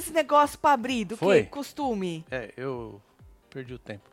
esse negócio pra abrir do Foi. que costume. É, eu perdi o tempo.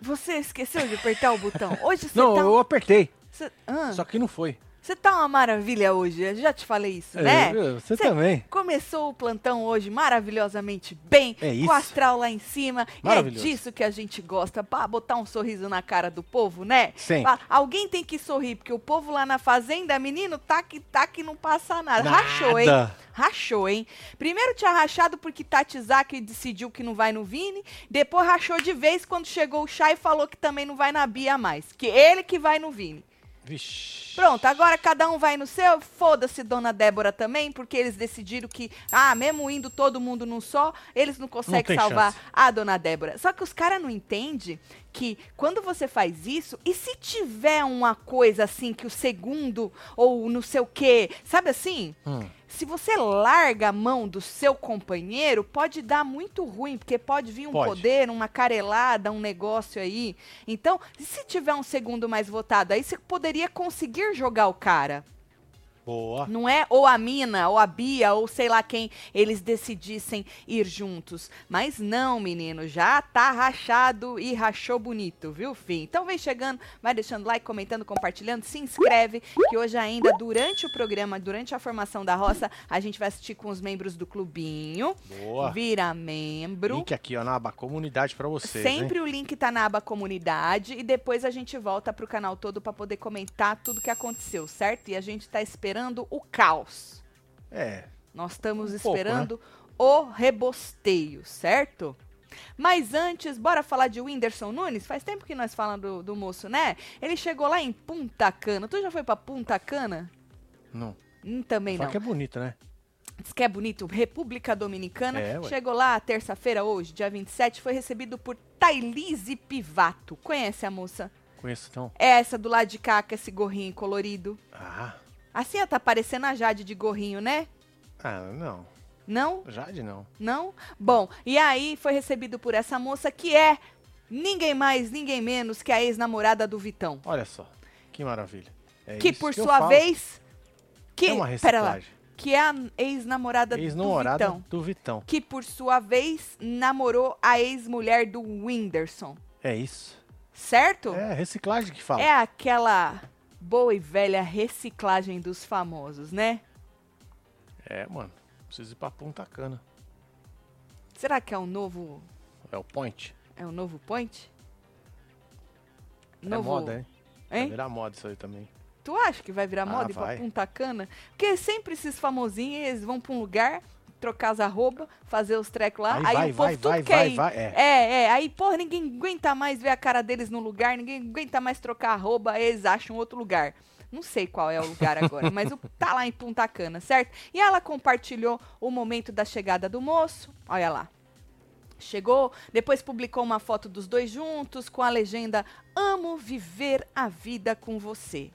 Você esqueceu de apertar o botão. Hoje você Não, tá... eu apertei, Você ah, só que não foi. Você tá uma maravilha hoje. Eu já te falei isso, É, né? Você Cê também. Começou o plantão hoje maravilhosamente bem, É isso. com o astral lá em cima. E é disso que a gente gosta, pra botar um sorriso na cara do povo, né? Sempre. Fala, Alguém tem que sorrir, porque o povo lá na fazenda, menino, tá que tá que não passa nada. Rachou, hein? Nada. Rachou, hein? Primeiro tinha rachado porque Tati Zaki decidiu que não vai no Vini. Depois rachou de vez quando chegou o Chá e falou que também não vai na Bia mais. Que ele que vai no Vini. Vixe. Pronto, agora cada um vai no seu. Foda-se, dona Débora também, porque eles decidiram que, ah, mesmo indo todo mundo num só, eles não conseguem tem salvar chance. a dona Débora. Só que os caras não entendem que quando você faz isso, e se tiver uma coisa assim que o segundo ou não sei o quê, sabe assim? Hum. Se você larga a mão do seu companheiro, pode dar muito ruim, porque pode vir um Pode. poder, uma carelada, um negócio aí. Então, se tiver um segundo mais votado, aí você poderia conseguir jogar o cara. Boa. Não é ou a mina, ou a Bia, ou sei lá quem eles decidissem ir juntos. Mas não, menino, já tá rachado e rachou bonito, viu, fim? Então vem chegando, vai deixando like, comentando, compartilhando, se inscreve, que hoje ainda, durante o programa, durante a formação da roça, a gente vai assistir com os membros do clubinho. Boa. Vira membro. Link aqui, ó, na aba comunidade pra vocês, Sempre hein? o link tá na aba comunidade e depois a gente volta pro canal todo pra poder comentar tudo que aconteceu, certo? E a gente tá esperando o caos. É. Nós estamos Um pouco, esperando o rebosteio, certo? Mas antes, bora falar de Whindersson Nunes? Faz tempo que nós falamos do, do moço, né? Ele chegou lá em Punta Cana. Tu já foi pra Punta Cana? Não. Hum, também Só não. que é bonito, né? Diz que é bonito. República Dominicana. É. Chegou lá terça-feira, hoje, dia 27, foi recebido por Thailise Pivato. Conhece a moça? Conheço então. É essa do lado de cá, com esse gorrinho colorido. Ah. Assim, ela tá parecendo a Jade de gorrinho, né? Ah, não. Não? Jade não. Não? Bom, e aí foi recebido por essa moça que é ninguém mais, ninguém menos que a ex-namorada do Vitão. Olha só. Que maravilha. É que por eu sua vez. Que, é uma pera lá, reciclagem. que é a ex-namorada do Ex-namorada Vitão. do Vitão. Que por sua vez namorou a ex-mulher do Whindersson. É isso. Certo? É, reciclagem que fala. É aquela boa e velha reciclagem dos famosos, né? É, mano. Preciso ir pra Punta Cana. Será que é um novo. É o point. É um novo point? É moda, hein? Vai Hein? virar moda isso aí também. Tu acha que vai virar Ah, moda ir pra vai. Punta Cana? Porque sempre esses famosinhos, eles vão pra um lugar, trocar as arroba, fazer os trecos lá, Aí aí, vai, o povo vai, tudo vai, quer ir. é. É, é, aí, porra, ninguém aguenta mais ver a cara deles no lugar, ninguém aguenta mais trocar arroba, eles acham outro lugar. Não sei qual é o lugar agora, mas o, tá lá em Punta Cana, certo? E ela compartilhou o momento da chegada do moço, olha lá. Chegou, depois publicou uma foto dos dois juntos com a legenda Amo viver a vida com você.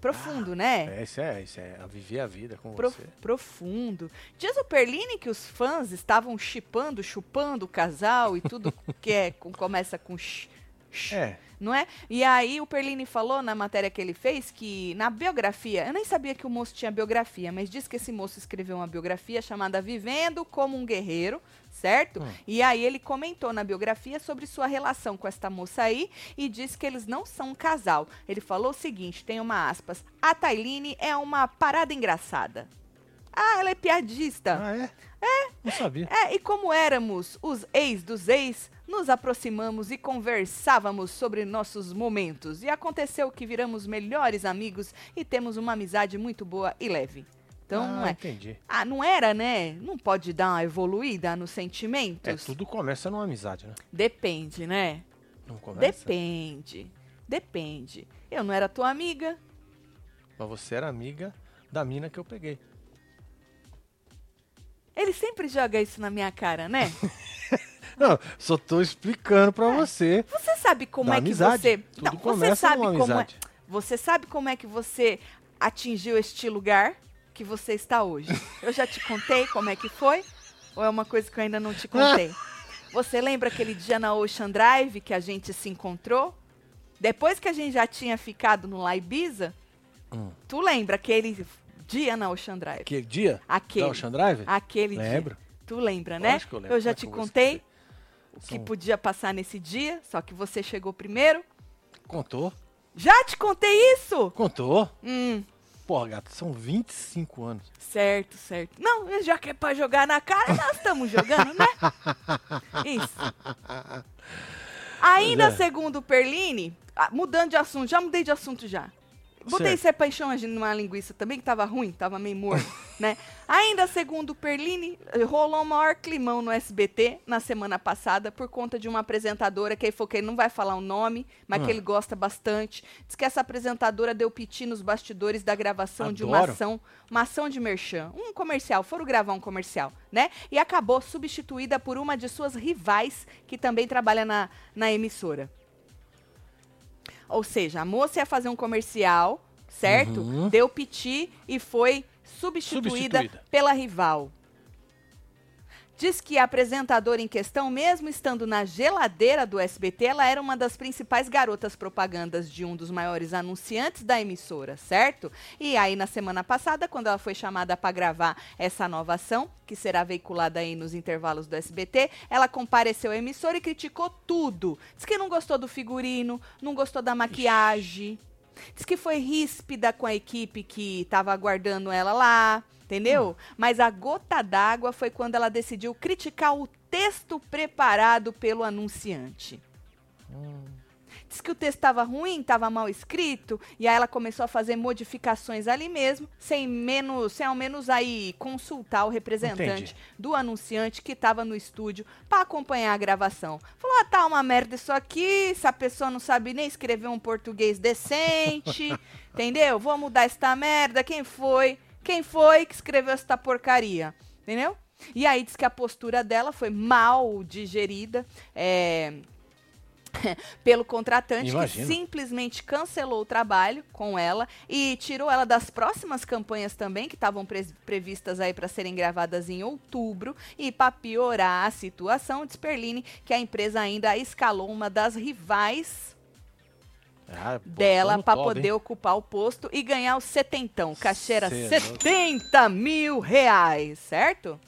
Profundo, né? É, isso é, isso é. a Viver a vida com Pro- você. profundo. Diz o Perline que os fãs estavam chipando, chupando o casal e tudo que é, com- começa com sh, sh, É. não é? E aí o Perline falou na matéria que ele fez que na biografia, eu nem sabia que o moço tinha biografia, mas diz que esse moço escreveu uma biografia chamada Vivendo como um Guerreiro, certo? Hum. E aí ele comentou na biografia sobre sua relação com esta moça aí e disse que eles não são um casal. Ele falou o seguinte, tem uma aspas, a Tailine é uma parada engraçada. Ah, ela é piadista. Ah, é? É. Não sabia. É, e como éramos os ex dos ex, nos aproximamos e conversávamos sobre nossos momentos. E aconteceu que viramos melhores amigos e temos uma amizade muito boa e leve. Então, ah, não é. entendi. Ah, não era, né? Não pode dar uma evoluída nos É, sentimentos? tudo começa numa amizade, né? Depende, né? Não começa? Depende. Depende. Eu não era tua amiga. Mas você era amiga da mina que eu peguei. Ele sempre joga isso na minha cara, né? Não, só tô explicando pra você. Você sabe como é que amizade. você. Tudo Não, você sabe como é. Você sabe como é que você atingiu este lugar que você está hoje? Eu já te contei como é que foi? Ou é uma coisa que eu ainda não te contei? Você lembra aquele dia na Ocean Drive que a gente se encontrou? Depois que a gente já tinha ficado no La Ibiza, Hum. tu lembra aquele dia na Ocean Drive. Que dia? Aquele. Da Ocean Drive? Aquele Lembro. dia. Tu lembra, né? Lógico eu lembro. já Como é te eu contei? O que podia passar nesse dia, só que você chegou primeiro. Contou? Já te contei isso? Contou? Hum, Porra, gato, são 25 anos. certo, certo. Não, já que é pra jogar na cara, nós estamos jogando, né? Isso. Ainda é. segundo o Perline, ah, mudando de assunto, já mudei de assunto já. Botei ser paixão numa linguiça também, que tava ruim, tava meio morno, né? Ainda segundo o Perline, rolou um maior climão no SBT na semana passada por conta de uma apresentadora que ele falou que ele não vai falar o nome, mas que Ah. ele gosta bastante. Diz que essa apresentadora deu piti nos bastidores da gravação de uma Adoro. ação, uma ação de merchan, um comercial, foram gravar um comercial, né? E acabou substituída por uma de suas rivais que também trabalha na, na emissora. Ou seja, a moça ia fazer um comercial, certo? Uhum. Deu piti e foi substituída, Substituída. pela rival. Diz que a apresentadora em questão, mesmo estando na geladeira do SBT, ela era uma das principais garotas propagandas de um dos maiores anunciantes da emissora, certo? E aí, na semana passada, quando ela foi chamada para gravar essa nova ação, que será veiculada aí nos intervalos do SBT, ela compareceu à emissora e criticou tudo. Diz que não gostou do figurino, não gostou da maquiagem. Diz que foi ríspida com a equipe que estava aguardando ela lá, entendeu? Mas a gota d'água foi quando ela decidiu criticar o texto preparado pelo anunciante. Diz que o texto estava ruim, estava mal escrito, e aí ela começou a fazer modificações ali mesmo, sem menos, sem ao menos aí consultar o representante Entendi. do anunciante que estava no estúdio para acompanhar a gravação. Falou: ah, tá uma merda isso aqui, essa pessoa não sabe nem escrever um português decente, entendeu? Vou mudar esta merda. Quem foi? Quem foi que escreveu esta porcaria? Entendeu? E aí diz que a postura dela foi mal digerida. É, pelo contratante Imagino. que simplesmente cancelou o trabalho com ela e tirou ela das próximas campanhas também que estavam pre- previstas aí para serem gravadas em outubro e para piorar a situação diz Perline que a empresa ainda escalou uma das rivais Ah, pô, dela para poder hein? ocupar o posto e ganhar o setentão. Cachê era Cê é louco. 70 mil reais, certo?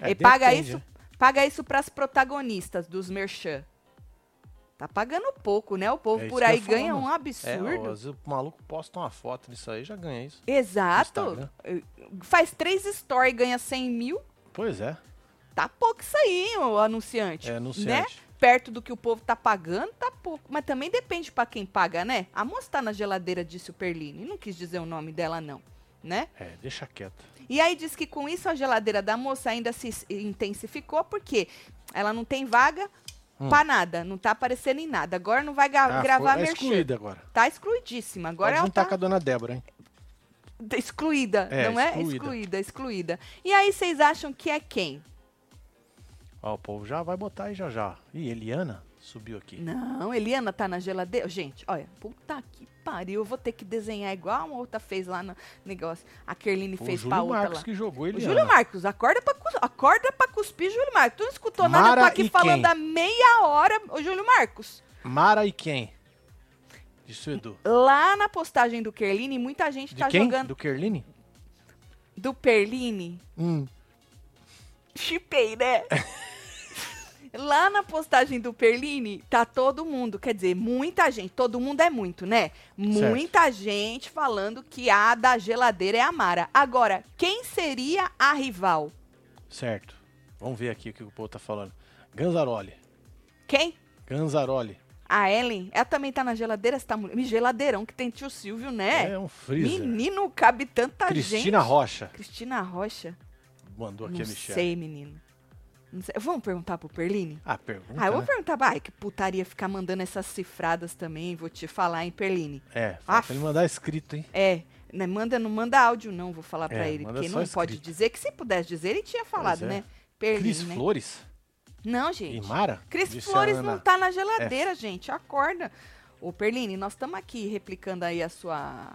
É, e paga isso, né? paga isso para as protagonistas dos merchan. Tá pagando pouco, né? O povo É por aí ganha um. É, absurdo. vezes o maluco posta uma foto nisso aí já ganha isso. Exato. Faz três stories e ganha 100 mil. Pois é, Tá pouco isso aí, o anunciante. é Né? Perto do que o povo tá pagando, tá pouco. Mas também depende pra quem paga, né? A moça tá na geladeira, disse o Perline. Não quis dizer o nome dela, não. Né? É, deixa quieto. E aí diz que com isso a geladeira da moça ainda se intensificou, porque ela não tem vaga Hum. pra nada, não tá aparecendo em nada. Agora não vai Ah, gravar foi, é excluída agora. Tá excluidíssima. Agora Pode ela tá com a dona Débora, hein? excluída, É, não é? excluída. Excluída, excluída. E aí vocês acham que é quem? Ó, o povo já vai botar aí já já. Ih, Eliana subiu aqui. Não, Eliana tá na geladeira. Gente, olha, puta que pariu. Eu vou ter que desenhar igual uma outra fez lá no negócio. A Kerline o fez pra Júlio outra Marcos lá. que jogou O Eliana. Júlio Marcos, acorda pra, cus- acorda pra cuspir, Júlio Marcos. Tu não escutou nada, eu Mara tô aqui falando quem? há meia hora, ô Júlio Marcos. Mara e quem? Disse o Edu. Lá na postagem do Kerline, muita gente De tá quem? jogando. Do Kerline? Do Perline. Hum. Chipei, né? Lá na postagem do Perline, tá todo mundo, quer dizer, muita gente, todo mundo é muito, né? Muita gente falando que a da geladeira é a Mara. Agora, quem seria a rival? Certo. Vamos ver aqui o que o povo tá falando. Ganzaroli. Quem? Ganzaroli. A Ellen? Ela também tá na geladeira, essa mulher. Me geladeirão que tem tio Silvio, né? É um freezer. Menino, cabe tanta Cristina gente. Rocha. Cristina Rocha? Mandou aqui Não a Michelle. sei, menino. Sei. Vamos perguntar pro Perline? Ah, pergunta, Ah, eu vou né? perguntar, ai, que putaria ficar mandando essas cifradas também, vou te falar, hein, Perline. É, Aff. pra ele mandar escrito, hein? É, né, manda, não manda áudio não, vou falar pra É, ele, manda porque não pode escrito. dizer, que se pudesse dizer, ele tinha falado, é. né? Perline, Cris né? Flores Não, gente. Mara? Cris Disse Flores não tá na geladeira, gente, acorda. Ô, Perline, nós estamos aqui replicando aí a sua...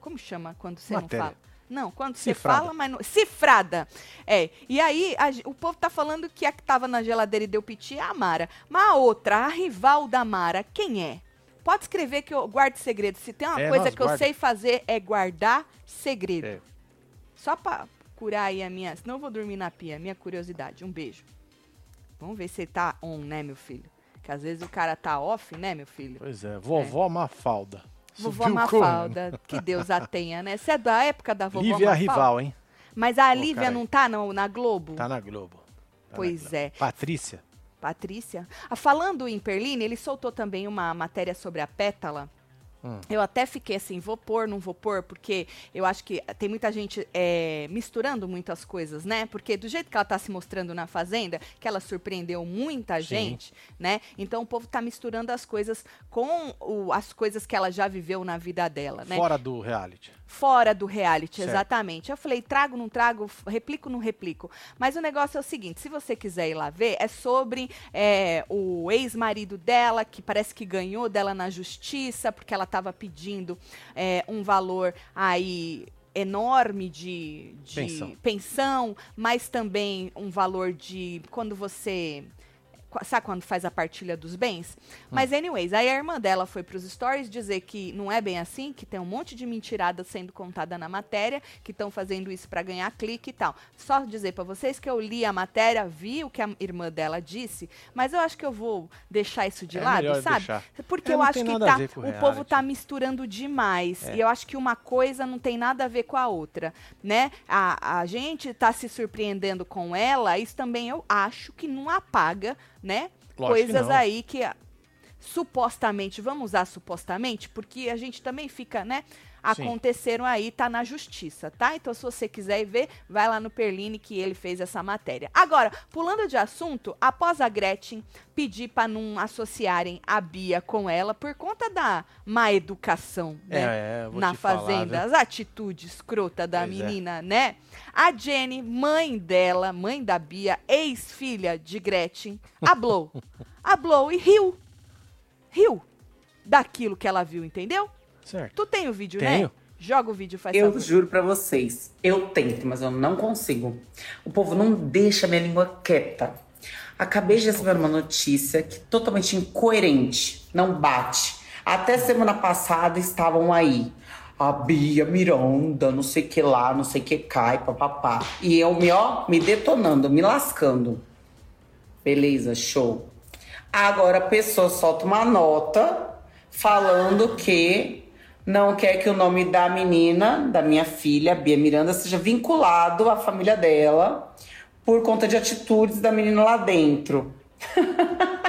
Como chama quando você Matéria. não fala? Não, quando você Cifrada. fala, mas não... Cifrada. É, e aí a o povo tá falando que a que tava na geladeira e deu piti é a Mara. Mas a outra, a rival da Mara, quem é? pode escrever que eu guardo segredo. Se tem uma É, coisa que eu guarda. sei fazer é guardar segredo. É. Só pra curar aí a minha. Senão eu vou dormir na pia. Minha curiosidade. Um beijo. Vamos ver se ele tá on, né, meu filho? Que às vezes o cara tá off, né, meu filho? Pois é, vovó Mafalda. Vovó Subiu Mafalda, que Deus a tenha, né? Você é da época da como? vovó Lívia é a Mafalda? rival, hein? Mas a Lívia não tá no, na Globo? Tá na Globo. Tá na Pois Globo. é. Patrícia. Patrícia. Ah, falando em Perline, ele soltou também uma matéria sobre a pétala. Hum. Eu até fiquei assim, vou pôr, não vou pôr, porque eu acho que tem muita gente é, misturando muitas coisas, né? Porque do jeito que ela tá se mostrando na Fazenda, que ela surpreendeu muita Sim. gente, né? Então o povo tá misturando as coisas com o- as coisas que ela já viveu na vida dela, né? Fora do reality. Fora do reality, Certo. exatamente. Eu falei, trago, não trago, replico, não replico. Mas o negócio é o seguinte: se você quiser ir lá ver, é sobre é, o ex-marido dela, que parece que ganhou dela na justiça, porque ela estava pedindo é, um valor aí enorme de, de Pensão. pensão, mas também um valor de quando você sabe quando faz a partilha dos bens? Mas, anyways, aí a irmã dela foi pros stories dizer que não é bem assim, que tem um monte de mentirada sendo contada na matéria, que estão fazendo isso para ganhar clique e tal. Só dizer para vocês que eu li a matéria, vi o que a irmã dela disse, mas eu acho que eu vou deixar isso de É lado, sabe? deixar. Porque É, eu acho que tá, o reality. povo tá misturando demais. É. E eu acho que uma coisa não tem nada a ver com a outra, né? A, a gente tá se surpreendendo com ela, isso também eu acho que não apaga, né? Lógico que Coisas não. aí que supostamente, vamos usar supostamente, porque a gente também fica, né? Aconteceram aí, tá na justiça, tá? Então, se você quiser ir ver, vai lá no Perline que ele fez essa matéria. Agora, pulando de assunto, após a Gretchen pedir para não associarem a Bia com ela por conta da má educação, né? É, é, na falar, fazenda, viu? as atitudes escrota da Pois é. menina, né? A Jenny, mãe dela, mãe da Bia, ex-filha de Gretchen, hablou. hablou e riu. Riu daquilo que ela viu, entendeu? Certo. Tu tem o vídeo, né? Tenho. Joga o vídeo, faz Eu favor. juro pra vocês, eu tento, mas eu não consigo. O povo não deixa minha língua quieta. Acabei de receber uma notícia que é totalmente incoerente, não bate. Até semana passada estavam aí. A Bia Miranda, não sei que lá, não sei que cai, papapá. E eu me, ó, me detonando, me lascando. Beleza, show. Agora a pessoa solta uma nota falando que não quer que o nome da menina, da minha filha, Bia Miranda, seja vinculado à família dela por conta de atitudes da menina lá dentro.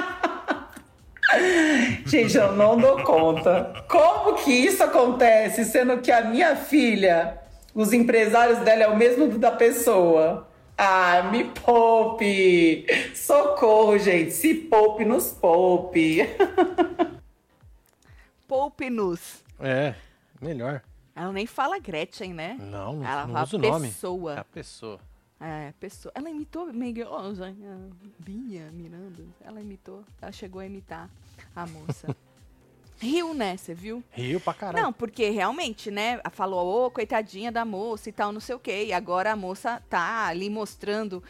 Gente, eu não dou conta. Como que isso acontece, sendo que a minha filha, os empresários dela é o mesmo da pessoa? Ah, me poupe! Socorro, gente. Se poupe, nos poupe. Poupe-nos. É, melhor. Ela nem fala Gretchen, né? Não, não, Ela não fala usa o nome. pessoa. É a pessoa. É, pessoa. Ela imitou Miguel, oh, ah, Bia Miranda. Ela imitou. Ela chegou a imitar a moça. Riu, né? Você viu? Rio pra caralho. Não, porque realmente, né? Falou, ô, coitadinha da moça e tal, não sei o quê. E agora a moça tá ali mostrando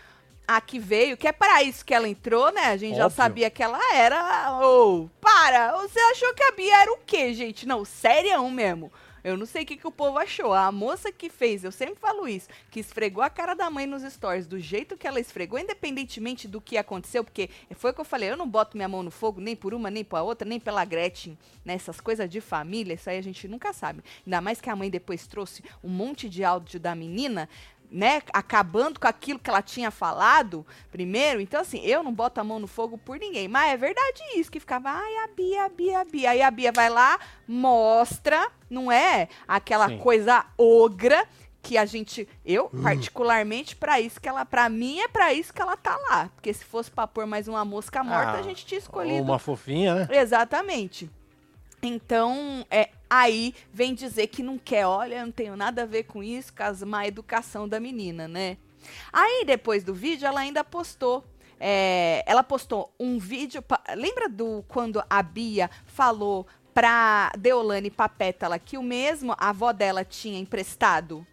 a que veio, que é para isso que ela entrou, né? A gente já Óbvio. sabia que ela era. Ô, para! Você achou que a Bia era o quê, gente? Não, sério mesmo. Eu não sei o que, que o povo achou. A moça que fez, eu sempre falo isso, que esfregou a cara da mãe nos stories, do jeito que ela esfregou, independentemente do que aconteceu, porque foi o que eu falei, eu não boto minha mão no fogo nem por uma, nem por outra, nem pela Gretchen, né? Essas coisas de família, isso aí a gente nunca sabe. Ainda mais que a mãe depois trouxe um monte de áudio da menina, né, acabando com aquilo que ela tinha falado primeiro. Então, assim, eu não boto a mão no fogo por ninguém. Mas é verdade isso, que ficava, ai, a Bia, a Bia, a Bia. Aí a Bia vai lá, mostra, não é? Aquela Sim. coisa ogra que a gente, eu particularmente pra isso que ela, pra mim é pra isso que ela tá lá, porque se fosse pra pôr mais uma mosca morta, Ah, a gente tinha escolhido uma fofinha, né? Exatamente. Então, é, aí vem dizer que não quer, olha, não tenho nada a ver com isso, a má educação da menina, né? Aí, depois do vídeo, ela ainda postou. é, ela postou um vídeo. Lembra do quando a Bia falou pra Deolane Papétala que o mesmo a avó dela tinha emprestado?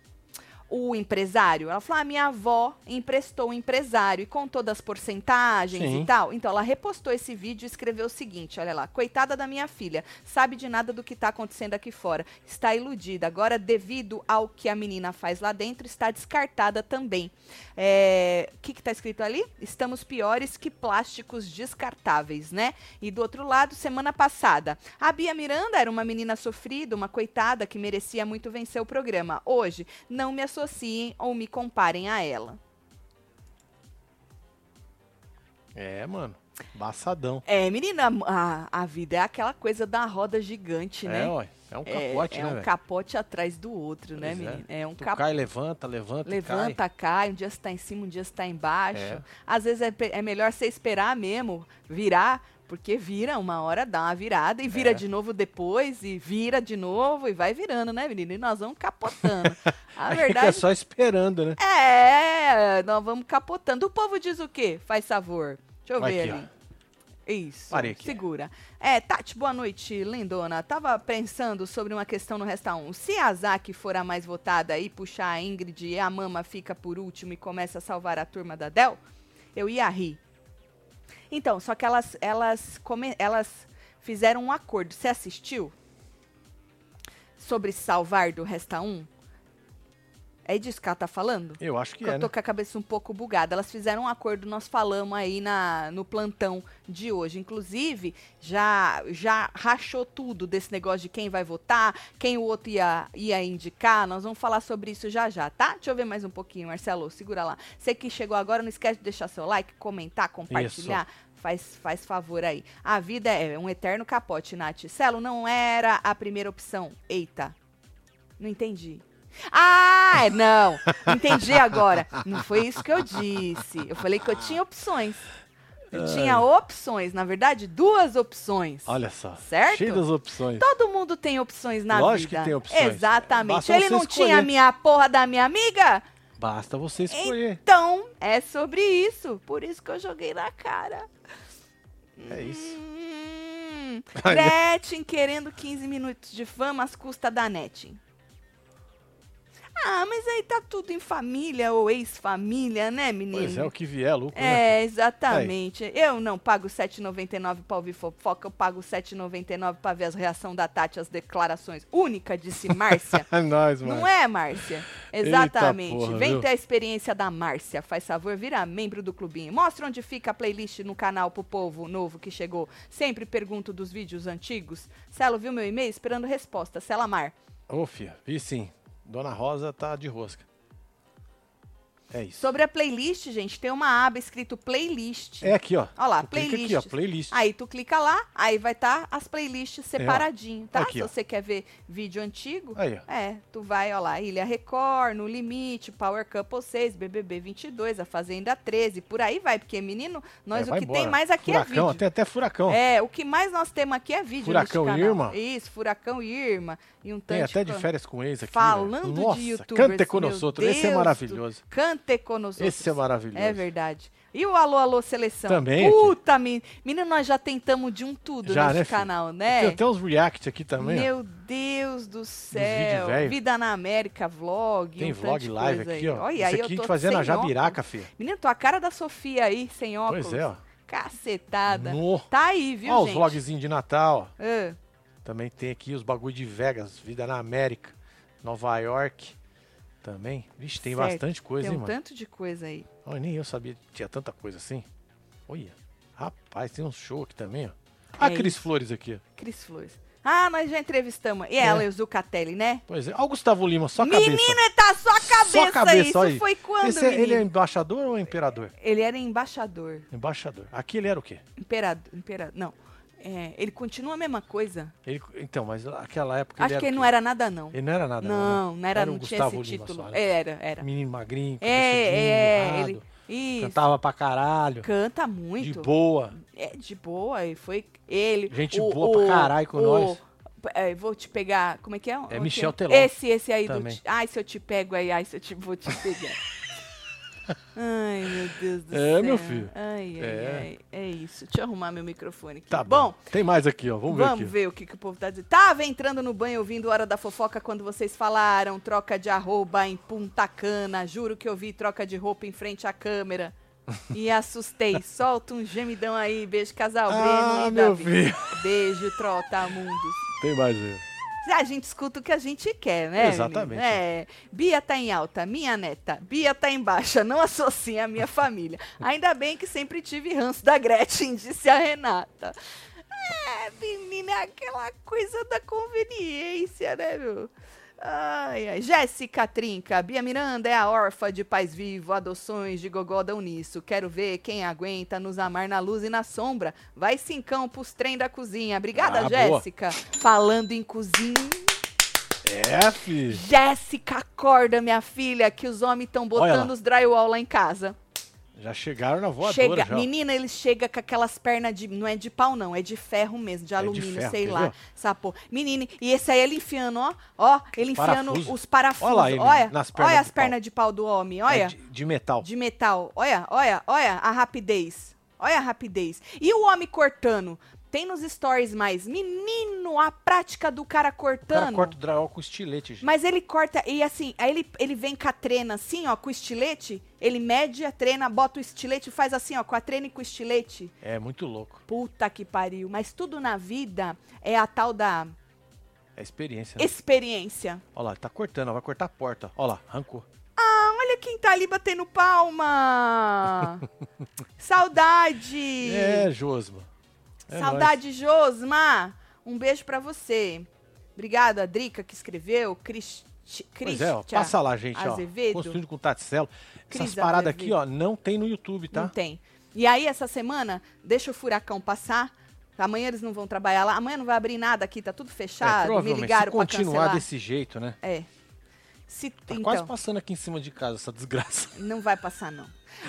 O empresário? Ela falou: ah, minha avó emprestou um empresário e contou das porcentagens Sim. e tal. Então ela repostou esse vídeo e escreveu o seguinte: olha lá, coitada da minha filha, sabe de nada do que está acontecendo aqui fora, está iludida. Agora, devido ao que a menina faz lá dentro, está descartada também. É, O que está escrito ali? Estamos piores que plásticos descartáveis, né? E do outro lado, semana passada, a Bia Miranda era uma menina sofrida, uma coitada que merecia muito vencer o programa. Hoje, não me associem ou me comparem a ela. É, mano. Baçadão. É, menina, a, a vida é aquela coisa da roda gigante, né? É, ó. É um É- capote, é né, um velho? capote atrás do outro, né, Pois é. menina? É um Tu capote. cai, levanta, levanta, e cai. Levanta, cai. um dia você tá em cima, um dia você tá embaixo. É. Às vezes é, é melhor você esperar mesmo, virar, porque vira uma hora, dá uma virada e vira É. de novo depois, e vira de novo, e vai virando, né, menina? E nós vamos capotando. A Aí fica verdade só esperando, né? é, nós vamos capotando. O povo diz o quê? Faz favor. Deixa eu Vai ver aqui, ali. Isso. Parei aqui. Segura. É, Tati, boa noite, lindona. Tava pensando sobre uma questão no Resta 1. Se a Zac for a mais votada e puxar a Ingrid e a Mama fica por último e começa a salvar a turma da Del, eu ia rir. Então, só que elas, elas, come- elas fizeram um acordo. Você assistiu? Sobre salvar do Resta 1? É disso que ela tá falando? Eu acho que Porque é, eu tô né? com a cabeça um pouco bugada. Elas fizeram um acordo, nós falamos aí na, no plantão de hoje. Inclusive, já, já rachou tudo desse negócio de quem vai votar, quem o outro ia, ia indicar. Nós vamos falar sobre isso já já, tá? Deixa eu ver mais um pouquinho, Marcelo. Segura lá. Você que chegou agora, não esquece de deixar seu like, comentar, compartilhar. Faz, faz favor aí. A vida é um eterno capote, Nath. Celo não era a primeira opção. Eita. Não entendi. Ah, não. Entendi agora. Não foi isso que eu disse. Eu falei que eu tinha opções. Eu tinha opções, na verdade, duas opções. Olha só. Certo? Cheio das opções. Todo mundo tem opções na Lógico vida. que tem opções. Exatamente. Basta Ele não tinha escolher. a minha porra da minha amiga? Basta você escolher. Então, é sobre isso. Por isso que eu joguei na cara. É isso. Hum. Gretchen querendo 15 minutos de fama às custas da Netin. Ah, mas aí tá tudo em família ou ex-família, né, menino? Pois é, o que vier, lucro, né? É, exatamente. Eu não pago 7,99 pra ouvir fofoca, eu pago 7,99 pra ver as reações da Tati às declarações. Única, disse Márcia. É nóis, mano. Não é, Márcia? Exatamente. porra, Vem viu? ter a experiência da Márcia. Faz favor, vira membro do clubinho. Mostra onde fica a playlist no canal pro povo novo que chegou. Sempre pergunto dos vídeos antigos. Celo viu meu e-mail? Esperando resposta. Celamar. Ô, filha, vi sim. Dona Rosa tá de rosca. É isso. Sobre a playlist, gente, tem uma aba escrito playlist. É aqui, ó. Olha lá, playlist. aqui, ó, playlist. Aí tu clica lá, aí vai estar as playlists separadinho, tá? Aqui, Se ó. você quer ver vídeo antigo, Aí, ó. é, tu vai, ó lá, Ilha Record, No Limite, Power Couple 6, BBB 22, A Fazenda 13, por aí vai, porque menino, nós É, o que embora. tem mais aqui furacão, é vídeo. Tem até furacão. É, o que mais nós temos aqui é vídeo Furacão. Irma. Isso, Furacão Irma e um Tem tanto até de férias com ex aqui. Falando velho. Nossa, de meu nós outros. Esse é maravilhoso. Cante Esse é maravilhoso. É verdade. E o Alô Alô Seleção? Também. Puta, men- menina, nós já tentamos de um tudo Já, nesse né, filho? canal, Tem né? até uns react aqui também. ó. Meu Deus do céu. Vida na América, vlog. Tem um vlog live aqui, aí. ó. Olha, Isso aí aqui eu a gente tô fazendo sem Jabiraca, óculos. filha. Menino, tua cara da Sofia aí, sem óculos. Pois é, ó. Cacetada. No. Tá aí, viu, Ó, os gente? vlogzinhos de Natal, ó. Ah, Também tem aqui os bagulho de Vegas, vida na América, Nova York. Também. Vixe, tem Certo. bastante coisa, tem hein, um mano? tanto de coisa aí. Olha, nem eu sabia que tinha tanta coisa assim. Olha. Rapaz, tem um show aqui também, ó. Ah, É Cris isso. Flores aqui. Cris Flores. Ah, nós já entrevistamos. E ela e o Zucatelli, né? Pois é. Ó, o Gustavo Lima, só Menino, cabeça. ele tá só cabeça, Só cabeça. Isso olha aí. foi quando, Esse é- ele é menino? embaixador ou imperador? Ele era embaixador. Embaixador. Aqui ele era o quê? Imperador. imperador não. É, ele continua a mesma coisa. Ele- então, mas naquela época Acho ele que ele não era nada, não. Ele não era nada, Não, né? não era, Era não tinha Gustavo esse Lima título. só, né? Era, era. Menino magrinho, É, é, cabeçudinho, ele. Cantava pra caralho. Canta De muito. boa. É, de boa. E foi ele. Gente o- boa pra o- caralho com o- nós. é, vou te pegar. Como é que é? É Michel Teló. Esse, esse aí do. Também. ti- Ai, se eu te pego aí, ai, se eu te vou te pegar. Ai, meu Deus do É, céu. meu filho. Ai, ai, É. ai. É isso. Deixa eu arrumar meu microfone aqui. Tá bom. bom Tem mais aqui, ó. Vamos, Vamos ver aqui. ver o que, que o povo tá dizendo. Tava entrando no banho ouvindo Hora da Fofoca quando vocês falaram troca de arroba em Punta Cana. Juro que eu vi troca de roupa em frente à câmera. E assustei. Solta um gemidão aí. Beijo, casal. Ah, Breno e meu Davi. filho. Beijo, Trotamundos. Tem mais aí. A gente escuta o que a gente quer, né? Exatamente. É. Bia tá em alta, minha neta. Bia tá em baixa, não associe a minha família. Ainda bem que sempre tive ranço da Gretchen, disse a Renata. É, menina, é aquela coisa da conveniência, né, meu? Ai, ai. Jéssica Trinca, Bia Miranda é a órfã de pais vivo, adoções de gogó dão nisso. Quero ver quem aguenta nos amar na luz e na sombra. Vai cincão pros trem da cozinha. Obrigada, Ah. Jéssica. Falando em cozinha. É, fi. Jéssica, acorda, minha filha, que os homens estão botando os drywall lá em casa. Já chegaram na voadora Chega, já. menina, eles chegam com aquelas pernas de. Não é de pau, não, é de ferro mesmo, de alumínio, ferro, sei quer lá. porra. Menina, e esse aí ele enfiando, ó. Ó, ele enfiando Parafuso. os parafusos. Olha lá ele, olha, nas pernas olha as de pernas de pau do homem, É olha. de, de metal. de metal. Olha, olha, olha a rapidez. Olha a rapidez. E o homem cortando? Tem nos stories mais. Menino, a prática do cara O cara cortando. corta o drywall com estilete, gente. Mas ele corta, e assim, aí ele, ele vem com a trena assim, ó, com o estilete. Ele mede a trena, bota o estilete e faz assim, ó, com a trena e com o estilete. É muito louco. Puta que pariu. Mas tudo na vida é a tal da É experiência. Né? experiência. Olha lá, tá cortando, ó, vai cortar a porta. Olha lá, arrancou. Ah, olha quem tá ali batendo palma. Saudade. É, Josma. É Saudade, Josma. Um beijo pra você. Obrigada, Drica, que escreveu. Cristi Pois é, ó, passa lá, gente, Azevedo. ó. Construindo com Taticelo. Essas Cris paradas aqui, ó, não tem no YouTube, tá? Não tem. E aí, essa semana, deixa o furacão passar. Amanhã eles não vão trabalhar lá. Amanhã não vai abrir nada aqui, tá tudo É, fechado. Me provavelmente, ligaram se continuar desse jeito, né? É. Se, Tá então, quase passando aqui em cima de casa essa desgraça. não vai passar, não.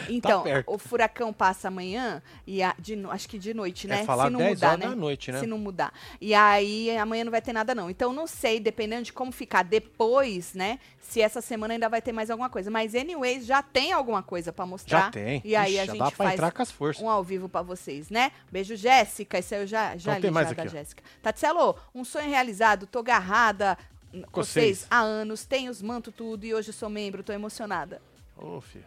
Então, Tá o furacão passa amanhã, e a- de acho que de noite, né? É falar Se não 10 mudar, horas né? da noite, né? Se não mudar. E aí, amanhã não vai ter nada, não. Então, não sei, dependendo de como ficar depois, né? Se essa semana ainda vai ter mais alguma coisa. Mas, anyways, já tem alguma coisa pra mostrar. Já tem. E aí, Ixi, a gente dá pra faz entrar com as forças. um ao vivo pra vocês, né? Beijo, Jéssica. Esse aí eu já, já Então li tem mais já da aqui, ó. Jéssica. Tatielo, um sonho realizado. Tô agarrada Vocês. há anos. Tenho os manto tudo e hoje sou membro. Tô emocionada. Ô, filho.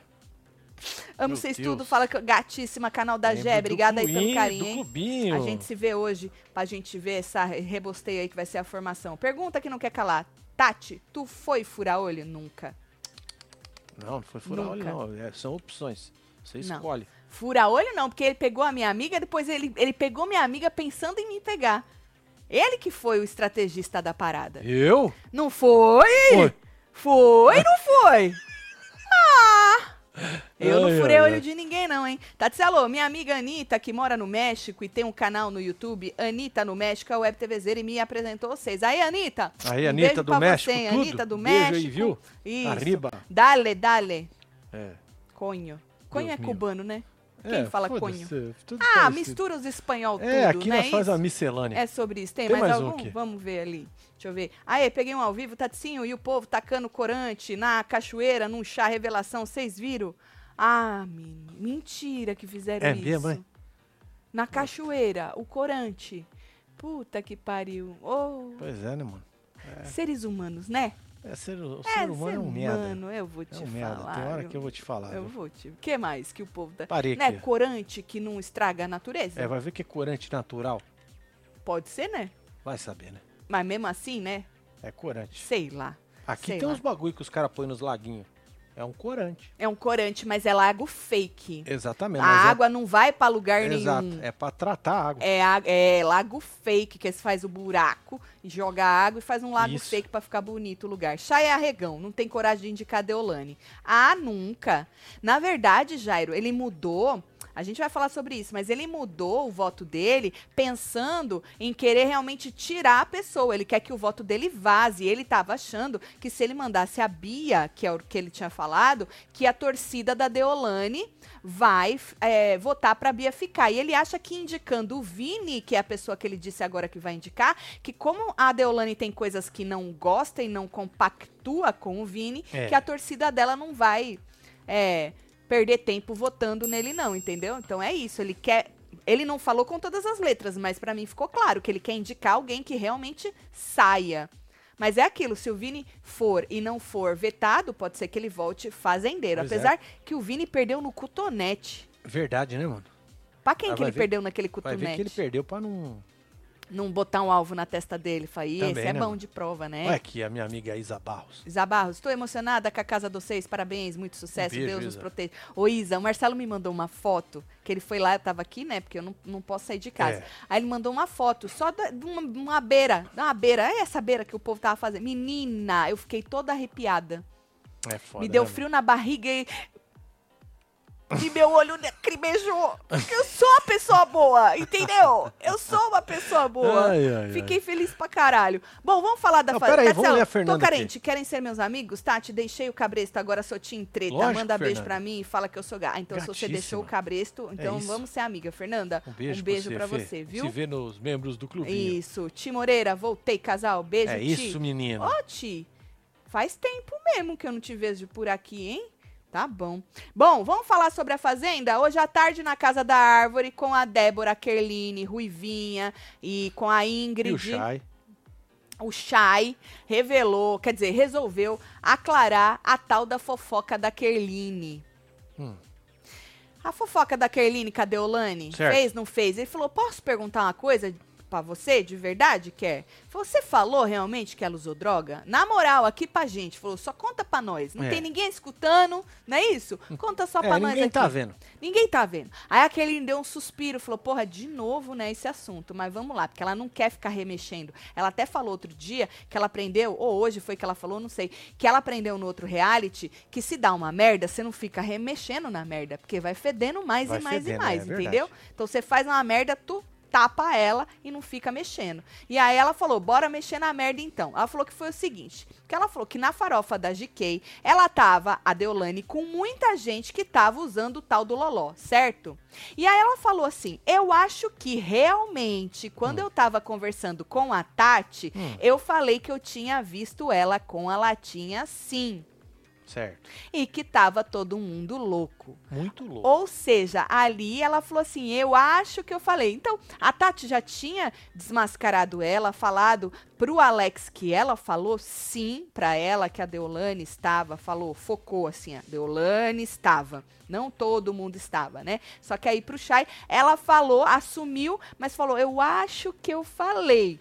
Amo Meu vocês Deus. tudo. Fala que gatíssima, canal da Gé. Obrigada aí pelo carinho, hein? A gente se vê hoje pra gente ver essa rebosteio aí que vai ser a formação. Pergunta que não quer calar. Tati, tu foi furar olho? Nunca. Não, não foi furar olho, Nunca. não. É, são opções. Você Não. escolhe. Fura olho não, porque ele pegou a minha amiga, depois ele, ele pegou minha amiga pensando em me pegar. Ele que foi o estrategista da parada. Eu? Não foi? Foi. Foi, não foi? Ah! Eu não furei ai, olho ai. de ninguém, não, hein? Tatselo, minha amiga Anitta, que mora no México e tem um canal no YouTube, Anitta no México, é a Web TVzeira e me apresentou vocês. Aí, Anitta. Aí, um Anitta do México, Você. Anitta do Beijo aí, México. viu? Isso. Arriba. Dale, dale. É. Conho. Conho Deus é meu. cubano, né? Quem É, fala conho? tudo Ah, parecido. mistura os espanhol tudo, É, aqui né? nós faz Isso? a miscelânea. É sobre isso. Tem, Tem mais, mais um algum? aqui. Vamos ver ali. Deixa eu ver. Aê, peguei um ao vivo, Tatinho, e o povo tacando corante na cachoeira, num chá revelação. Vocês viram? Ah, menino, mentira que fizeram É isso. é? Na cachoeira, o corante. Puta que pariu. Oh, Pois é, né, mano? seres humanos, né? É, ser, o É, ser humano é um merda. humano, eu vou É te um falar. merda. Tem hora viu? que eu vou te falar. Eu viu? vou te... O que mais que o povo... Tá... Parei Né, aqui. corante que não estraga a natureza? É, vai ver que é corante natural. Pode ser, né? Vai saber, né? Mas mesmo assim, né? É corante. Sei lá. Aqui Sei tem lá. uns bagulho que os caras põem nos laguinhos. É um corante. É um corante, mas é lago fake. Exatamente. A é- água não vai pra lugar Exato. nenhum. É pra tratar a água. É, a- é lago fake, que você faz o buraco, joga água e faz um lago Isso. fake pra ficar bonito o lugar. Chay Arregão, não tem coragem de indicar Deolane. Ah, nunca. Na verdade, Jairo, ele mudou. A gente vai falar sobre isso, mas ele mudou o voto dele pensando em querer realmente tirar a pessoa. Ele quer que o voto dele vaze. Ele estava achando que se ele mandasse a Bia, que é o que ele tinha falado, que a torcida da Deolane vai é, votar para Bia ficar. E ele acha que indicando o Vini, que é a pessoa que ele disse agora que vai indicar, que como a Deolane tem coisas que não gosta e não compactua com o Vini, É. que a torcida dela não vai é, perder tempo votando nele não, entendeu? Então é isso, ele quer ele não falou com todas as letras, mas pra mim ficou claro que ele quer indicar alguém que realmente saia. Mas é aquilo, se o Vini for e não for vetado, pode ser que ele volte fazendeiro. Pois é. Apesar que o Vini perdeu no cotonete. Verdade, né, mano? Pra quem Ah, que vai ele ver- perdeu naquele Vai cotonete? ver que ele perdeu pra não. Não botar um alvo na testa dele. Falei, esse é né, bom de prova, né? Olha aqui a minha amiga Isa Barros. Isa Barros, estou emocionada com a casa de vocês, parabéns, muito sucesso, Um beijo, Deus nos Isa. proteja. Ô Isa, o Marcelo me mandou uma foto, que ele foi lá, eu tava aqui, né, porque eu não, não posso sair de casa. É. Aí ele mandou uma foto, só de uma, uma beira, uma beira, é essa beira que o povo tava fazendo. Menina, eu fiquei toda arrepiada. É foda. me deu né, frio na barriga e... E meu olho lacrimejou. Porque eu sou uma pessoa boa, entendeu? Eu sou uma pessoa boa. Ai, ai, ai. Fiquei feliz pra caralho. Bom, vamos falar da Não, fa- pera aí, vamos Tatselo, ler a Fernanda Tô carente, querem ser meus amigos? Tati, deixei o cabresto, agora sou Tim Treta. Lógico, Manda beijo Fernanda. pra mim e fala que eu sou gata. Então, se você Gatíssima. deixou o cabresto, então isso. vamos ser amiga. Fernanda, Um beijo, um beijo pra pra Fê. você, viu? Se vê nos membros do clubinho. Isso. Ti Moreira, voltei, casal. Beijo, É Ti. isso, menino. Ô, Ti, faz tempo mesmo que eu não te vejo por aqui, hein? Tá bom. Bom, vamos falar sobre a Fazenda? Hoje à tarde na Casa da Árvore com a Débora Kerline, Ruivinha e com a Ingrid. E o Chay? o Chay revelou, quer dizer, resolveu aclarar a tal da fofoca da Kerline. Hum. A fofoca da Kerline, cadê o Lani? Certo. Fez, não fez? Ele falou, posso perguntar uma coisa pra você, de verdade, quer? Você falou realmente que ela usou droga? Na moral, aqui pra gente, falou, só conta pra nós. Não É. tem ninguém escutando, não é isso? Conta só pra É, nós ninguém aqui. tá vendo. Ninguém tá vendo. Aí a Kelly deu um suspiro, falou, porra, de novo, né, esse assunto. Mas vamos lá, porque ela não quer ficar remexendo. Ela até falou outro dia que ela aprendeu, ou hoje foi que ela falou, não sei, que ela aprendeu no outro reality que se dá uma merda, você não fica remexendo na merda, porque vai fedendo mais Vai e mais fedendo, e mais, é entendeu? Então você faz uma merda, tu tapa ela e não fica mexendo. E aí ela falou, bora mexer na merda então. Ela falou que foi o seguinte, que ela falou que na farofa da GK, ela tava, a Deolane, com muita gente que tava usando o tal do Loló, certo? E aí ela falou assim, eu acho que realmente, quando eu tava conversando com a Tati, Hum. eu falei que eu tinha visto ela com a latinha sim. Certo. E que tava todo mundo louco. Muito louco. Ou seja, ali ela falou assim: Eu acho que eu falei. Então, a Tati já tinha desmascarado ela, falado pro Alex que ela falou sim pra ela que a Deolane estava, falou, focou assim: a Deolane estava. Não todo mundo estava, né? Só que aí pro Chay, ela falou, assumiu, mas falou: Eu acho que eu falei.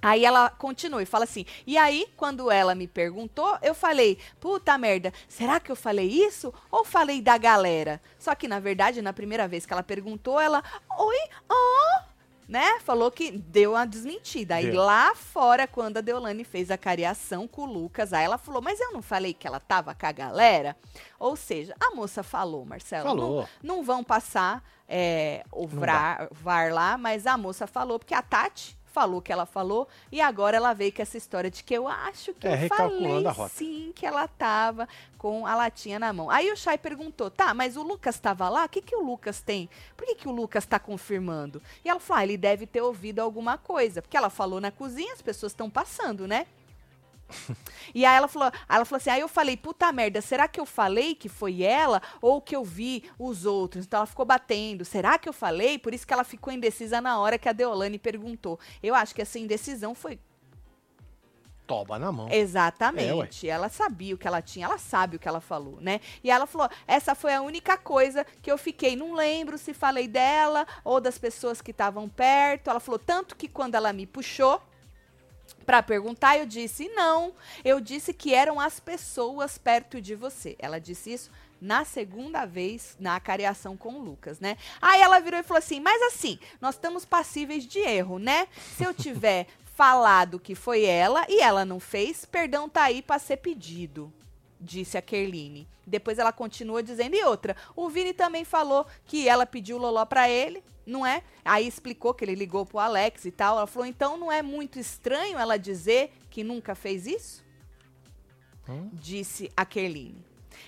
Aí ela continua e fala assim: e aí, quando ela me perguntou, eu falei, puta merda, será que eu falei isso? Ou falei da galera? Só que, na verdade, na primeira vez que ela perguntou, ela, oi, ó, né? Falou que deu uma desmentida. Aí lá fora, quando a Deolane fez a cariação com o Lucas, aí ela falou, mas eu não falei que ela tava com a galera? Ou seja, a moça falou, Marcelo. Falou. Não, não vão passar é, o VAR lá, mas a moça falou, porque a Tati falou que ela falou, e agora ela veio com essa história de que eu acho que É, eu falei sim que ela tava com a latinha na mão. Aí o Chay perguntou, tá, mas o Lucas tava lá? O que, que o Lucas tem? Por que, que o Lucas tá confirmando? E ela falou, ah, ele deve ter ouvido alguma coisa, porque ela falou na cozinha, as pessoas estão passando, né? E aí ela falou, ela falou assim, aí eu falei, puta merda, será que eu falei que foi ela ou que eu vi os outros? Então ela ficou batendo, será que eu falei? Por isso que ela ficou indecisa na hora que a Deolane perguntou. Eu acho que essa indecisão foi Toba na mão. Exatamente. ela sabia o que ela tinha, ela sabe o que ela falou, né? E ela falou: essa foi a única coisa que eu fiquei. Não lembro se falei dela ou das pessoas que estavam perto. Ela falou: tanto que quando ela me puxou. Pra perguntar, eu disse não. Eu disse que eram as pessoas perto de você. Ela disse isso na segunda vez na cariação com o Lucas, né? Aí ela virou e falou assim: Mas assim, nós estamos passíveis de erro, né? Se eu tiver falado que foi ela e ela não fez, perdão tá aí pra ser pedido. Disse a Kerline. Depois ela continua dizendo, e outra, o Vini também falou que ela pediu o Loló pra ele, não é? Aí explicou que ele ligou pro Alex e tal. Ela falou, então não é muito estranho ela dizer que nunca fez isso? Hum? Disse a Kerline.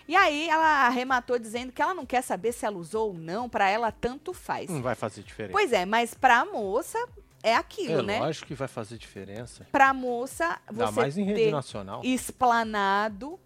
E aí ela arrematou dizendo que ela não quer saber se ela usou ou não, pra ela tanto faz. Não vai fazer diferença. Pois é, mas pra moça é aquilo, é né? lógico que vai fazer diferença. Pra moça, você mais em rede ter nacional. explanado,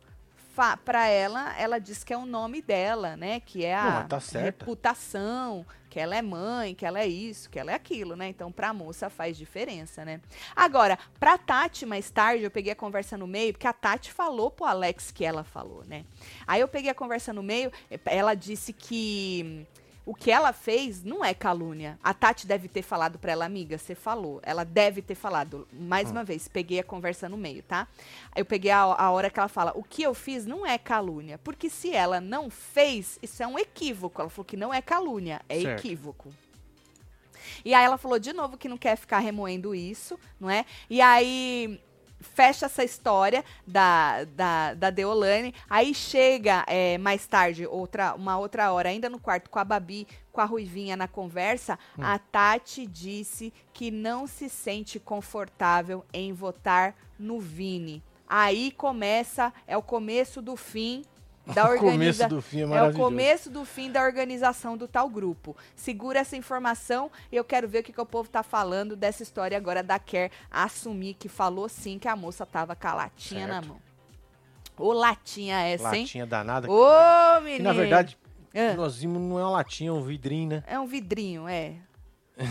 pra ela, ela diz que é o nome dela, né? Que é Não, a mas tá reputação, que ela é mãe, que ela é isso, que ela é aquilo, né? Então, pra moça faz diferença, né? Agora, pra Tati, mais tarde, eu peguei a conversa no meio, porque a Tati falou pro Alex que ela falou, né? Aí eu peguei a conversa no meio, ela disse que o que ela fez não é calúnia. A Tati deve ter falado pra ela, amiga, você falou. Ela deve ter falado. Mais uma vez, peguei a conversa no meio, tá? Eu peguei a, a hora que ela fala, o que eu fiz não é calúnia. Porque se ela não fez, isso é um equívoco. Ela falou que não é calúnia, é Certo. equívoco. E aí ela falou de novo que não quer ficar remoendo isso, não é? E aí fecha essa história da, da, da Deolane. Aí chega é, mais tarde, outra, uma outra hora, ainda no quarto com a Babi, com a Ruivinha na conversa, a Tati disse que não se sente confortável em votar no Vini. Aí começa, é o começo do fim da começo do fim é É o começo do fim da organização do tal grupo. Segura essa informação e eu quero ver o que, que o povo tá falando dessa história agora da Kerr assumir que falou sim que a moça tava com a latinha na Certo. mão. Ô latinha essa, hein? Latinha danada. Ô, que, menino! na verdade, Ah. nós vimos não é uma latinha, é um vidrinho, né? É um vidrinho, é.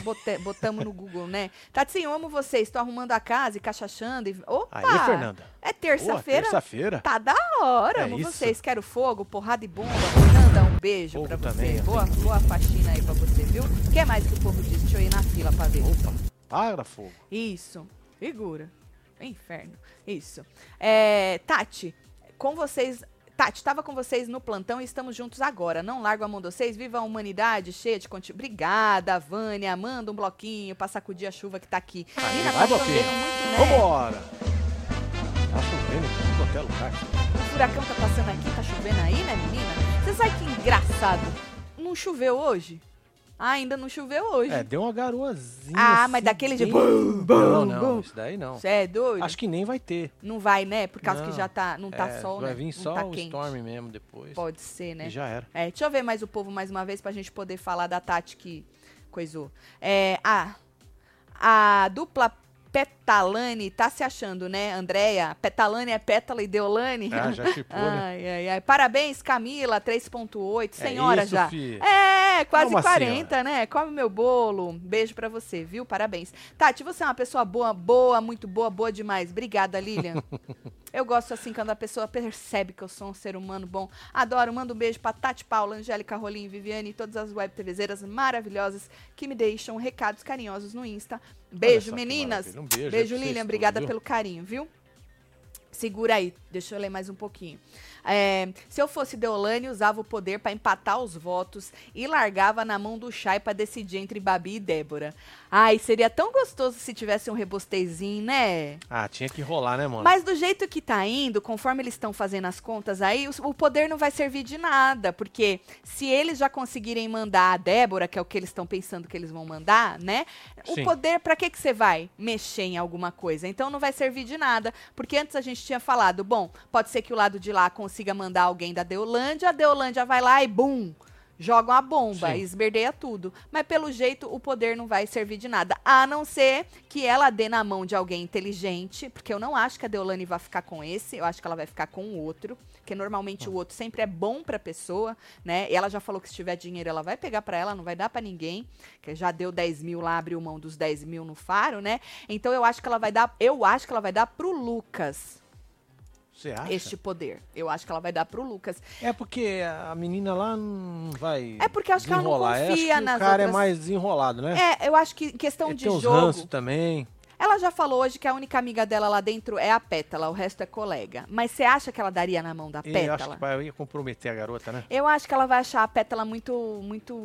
Bote- botamos no Google, né? Tatinho, eu amo vocês. Tô arrumando a casa e cachachando. E... Opa! Aí, Fernanda. É terça-feira. terça-feira. Tá da hora, É amo isso. vocês. Quero fogo, porrada e bomba. Fernanda, um beijo Fogo pra você. também, boa, boa faxina aí pra você, viu? O que mais que o povo diz? Deixa eu ir na fila pra ver. Opa, para fogo. Isso. Figura. Inferno. Isso. É, Tati, com vocês. Tati, estava com vocês no plantão e estamos juntos agora. Não largo a mão de vocês. Viva a humanidade cheia de conteúdo. Obrigada, Vânia. Manda um bloquinho pra sacudir a chuva que tá aqui. Aí, Menina, vai, tá bloquinho. muito, né? Vambora. Tá chovendo em tudo quanto é lugar. O furacão tá passando aqui, tá chovendo aí, né, menina? Você sabe que engraçado? Não choveu hoje? Ah, ainda não choveu hoje. É, deu uma garoazinha. Ah, assim, mas daquele de bem- bum, bum, Não, não, bum. isso daí não. Você é doido? Acho que nem vai ter. Não vai, né? Por causa que Não. já tá, não tá É, sol, vai né? vir não só tá o quente. Storm mesmo depois. Pode ser, né? E já era. É, deixa eu ver mais o povo mais uma vez pra gente poder falar da Tati que coisou. É, a, a dupla Petalane tá se achando, né, Andréia? Petalane é Pétala e Deolane? Ah, já chipou, né? Ai, ai, ai. Parabéns, Camila, 3.8. Senhora é isso, já. Fi. É, quase Calma, 40, né? Come meu bolo. Beijo pra você, viu? Parabéns. Tati, você é uma pessoa boa, boa, muito boa, boa demais. Obrigada, Lilian. eu gosto assim quando a pessoa percebe que eu sou um ser humano bom. Adoro. Mando um beijo pra Tati Paula, Angélica Rolim, Viviane e todas as web TVzeiras maravilhosas que me deixam recados carinhosos no Insta. Beijo, meninas. Um beijo Beijo, Lilian. Obrigada viu? pelo carinho, viu? Segura aí, deixa eu ler mais um pouquinho. É, se eu fosse Deolane, usava o poder pra empatar os votos e largava na mão do Chay pra decidir entre Babi e Débora. Ai, seria tão gostoso se tivesse um rebostezinho, né? Ah, tinha que rolar, né, mano? Mas do jeito que tá indo, conforme eles estão fazendo as contas aí, os- o poder não vai servir de nada. Porque se eles já conseguirem mandar a Débora, que é o que eles estão pensando que eles vão mandar, né? O Sim. poder, pra que, que você vai mexer em alguma coisa? Então não vai servir de nada. Porque antes a gente tinha falado, bom, pode ser que o lado de lá consiga mandar alguém da Deolândia, a Deolândia vai lá e bum! Joga uma bomba Sim. esberdeia tudo. Mas pelo jeito o poder não vai servir de nada. A não ser que ela dê na mão de alguém inteligente, porque eu não acho que a Deolane vai ficar com esse, eu acho que ela vai ficar com o outro, porque normalmente o outro sempre é bom pra pessoa, né? E ela já falou que se tiver dinheiro ela vai pegar pra ela, não vai dar pra ninguém, que já deu 10 mil lá, abriu mão dos 10 mil no faro, né? Então eu acho que ela vai dar, eu acho que ela vai dar pro Lucas Você acha? este poder. Eu acho que ela vai dar pro Lucas. É porque a menina lá não vai. É porque acho que ela não confia nas O cara outras- é mais desenrolado, né? É, eu acho que em questão Ele de tem jogo. ranços também. Ela já falou hoje que a única amiga dela lá dentro é a Pétala, o resto é colega. Mas você acha que ela daria na mão da E eu acho Pétala? que vai ia comprometer a garota, né? Eu acho que ela vai achar a Pétala muito, muito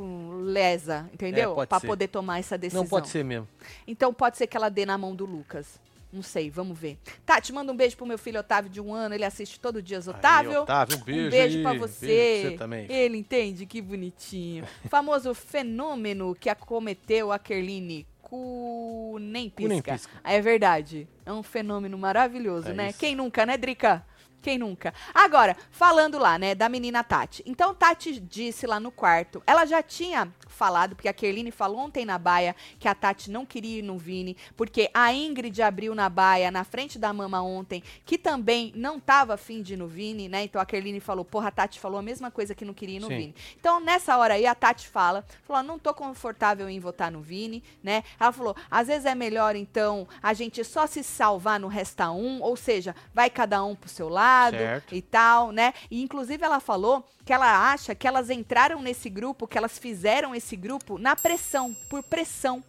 lesa, entendeu? É, ser. poder tomar essa decisão. Não pode ser mesmo. Então pode ser que ela dê na mão do Lucas. Não sei, vamos ver. Tati, manda um beijo pro meu filho Otávio de um ano. Ele assiste todo dia Otávio. Aí, Otávio, um beijo. um beijo aí. pra Beijo você. pra você também. Ele entende, que bonitinho. Famoso fenômeno que acometeu a Kerline. Cu nem Cu nem pisca. pisca. É verdade. É um fenômeno maravilhoso, É né? isso. Quem nunca, né, Drica? Quem nunca? Agora, falando lá, né, da menina Tati. Então, Tati disse lá no quarto. Ela já tinha falado, porque a Kerline falou ontem na baia que a Tati não queria ir no Vini, porque a Ingrid abriu na baia, na frente da mama ontem, que também não tava afim de ir no Vini, né? Então a Kerline falou, porra, a Tati falou a mesma coisa que não queria ir no Sim. Vini. Então, nessa hora aí, a Tati fala, falou, não tô confortável em votar no Vini, né? Ela falou, às vezes é melhor, então, a gente só se salvar no resta um, ou seja, vai cada um pro seu lado Certo. e tal, né? E inclusive ela falou que ela acha que elas entraram nesse grupo, que elas fizeram esse grupo na pressão, por pressão.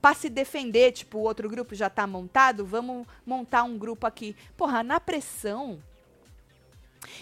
Pra se defender, tipo, o outro grupo já tá montado, vamos montar um grupo aqui. Porra, na pressão.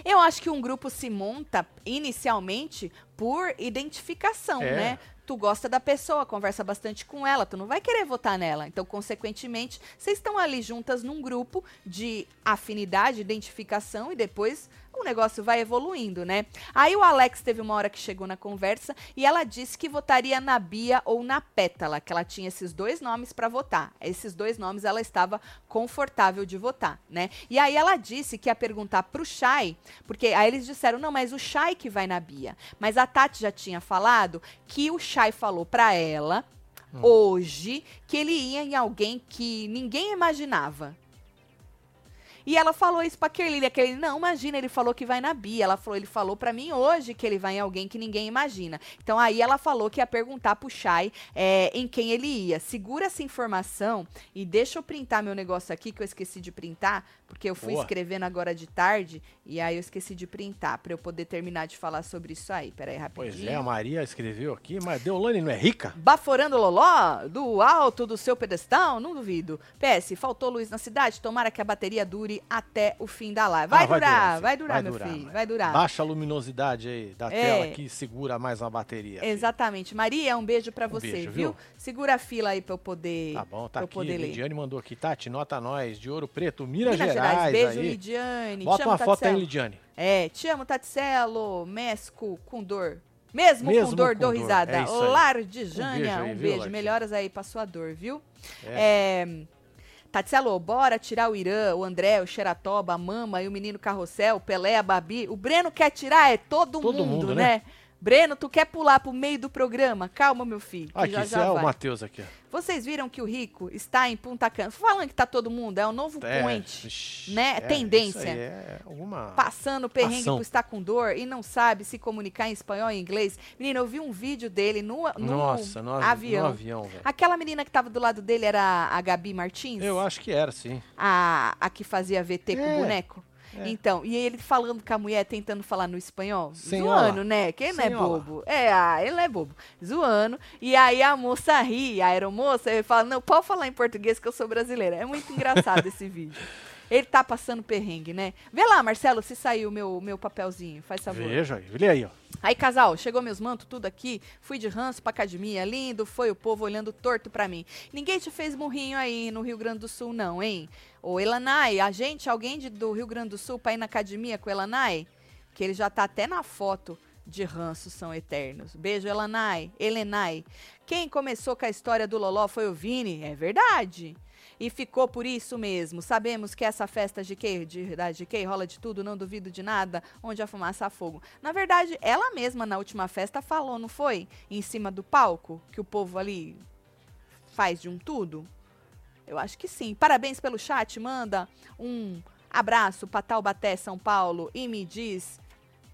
Eu acho que um grupo se monta inicialmente por identificação, É. né? Tu gosta da pessoa, conversa bastante com ela, tu não vai querer votar nela. Então, consequentemente, vocês estão ali juntas num grupo de afinidade, identificação e depois o negócio vai evoluindo, né? Aí o Alex teve uma hora que chegou na conversa e ela disse que votaria na Bia ou na Pétala, que ela tinha esses dois nomes para votar. Esses dois nomes ela estava confortável de votar, né? E aí ela disse que ia perguntar pro Chay, porque aí eles disseram: "Não, mas o Chay que vai na Bia". Mas a Tati já tinha falado que o Chay falou para ela hoje que ele ia em alguém que ninguém imaginava. E ela falou isso pra Kerline. A Kerline, não, imagina, ele falou que vai na Bia. Ela falou, ele falou pra mim hoje que ele vai em alguém que ninguém imagina. Então aí ela falou que ia perguntar pro Chay é, em quem ele ia. Segura essa informação e deixa eu printar meu negócio aqui, que eu esqueci de printar, porque eu fui Boa. escrevendo agora de tarde e aí eu esqueci de printar, pra eu poder terminar de falar sobre isso aí. Pera aí, rapidinho. Pois é, a Maria escreveu aqui, mas Deolane não é rica? Baforando Loló, do alto do seu pedestal? Não duvido. PS, faltou luz na cidade? Tomara que a bateria dure até o fim da live. Vai, Ah, vai durar, durar, vai durar, Vai meu durar, filho. vai. Vai durar. Baixa a luminosidade aí da É. tela que segura mais a bateria. filho. Exatamente. Maria, um beijo pra Um você, beijo, viu? viu? Segura a fila aí pra eu poder, Tá bom, tá aqui. Lidiane mandou aqui. Tati, nota nós, de Ouro Preto, Minas, Minas Gerais, beijo, aí. Lidiane. Bota amo, uma foto aí. Lidiane. É, te amo, Tatselo, Mesco, com dor. Mesmo, Mesmo com dor, com dou dor, risada. é isso aí. Lar de Jânia, beijo aí, um beijo. Melhoras aí pra sua dor, viu? É. Tatselo, bora tirar o Irã, o André, o Xeratoba, a Mama e o menino Carrossel, o Pelé, a Babi. O Breno quer tirar, é todo, Todo mundo, mundo, né? né? Breno, tu quer pular pro meio do programa? Calma, meu filho, Aqui, já já é o vai. Matheus aqui. Vocês viram que o Rico está em Punta Cana? Falando que tá todo mundo, é o novo É, point, vixi, né? é, Tendência. é alguma... Passando perrengue Ação. por estar com dor e não sabe se comunicar em espanhol e inglês. Menina, eu vi um vídeo dele no, no Nossa, no, avi- avião. no avião. Aquela menina que tava do lado dele era a Gabi Martins? Eu acho que era, sim. a, a que fazia VT com É, o boneco? É. Então, e ele falando com a mulher, tentando falar no espanhol, Senhora. zoando, né? Que ele não é bobo. É, ah, ele não é bobo. Zoando. E aí a moça ri, a aeromoça, ele fala, não, pode falar em português que eu sou brasileira. É muito engraçado esse vídeo. Ele tá passando perrengue, né? Vê lá, Marcelo, se saiu meu, meu papelzinho, faz favor. Veja aí, olha aí, ó. Aí, casal, chegou meus mantos, tudo aqui. Fui de ranço pra academia. Lindo foi o povo olhando torto pra mim. Ninguém te fez murrinho aí no Rio Grande do Sul, não, hein? Ô, Elanai, a gente, alguém de- do Rio Grande do Sul pra ir na academia com o Elanai? Que ele já tá até na foto de ranço são eternos. Beijo, Elanai. Elenai. Quem começou com a história do Loló foi o Vini. É verdade. E ficou por isso mesmo. Sabemos que essa festa de que de, da GK rola de tudo, não duvido de nada, onde a fumaça há fogo. Na verdade, ela mesma na última festa falou, não foi? Em cima do palco, que o povo ali faz de um tudo? Eu acho que sim. Parabéns pelo chat, manda um abraço para Taubaté, São Paulo e me diz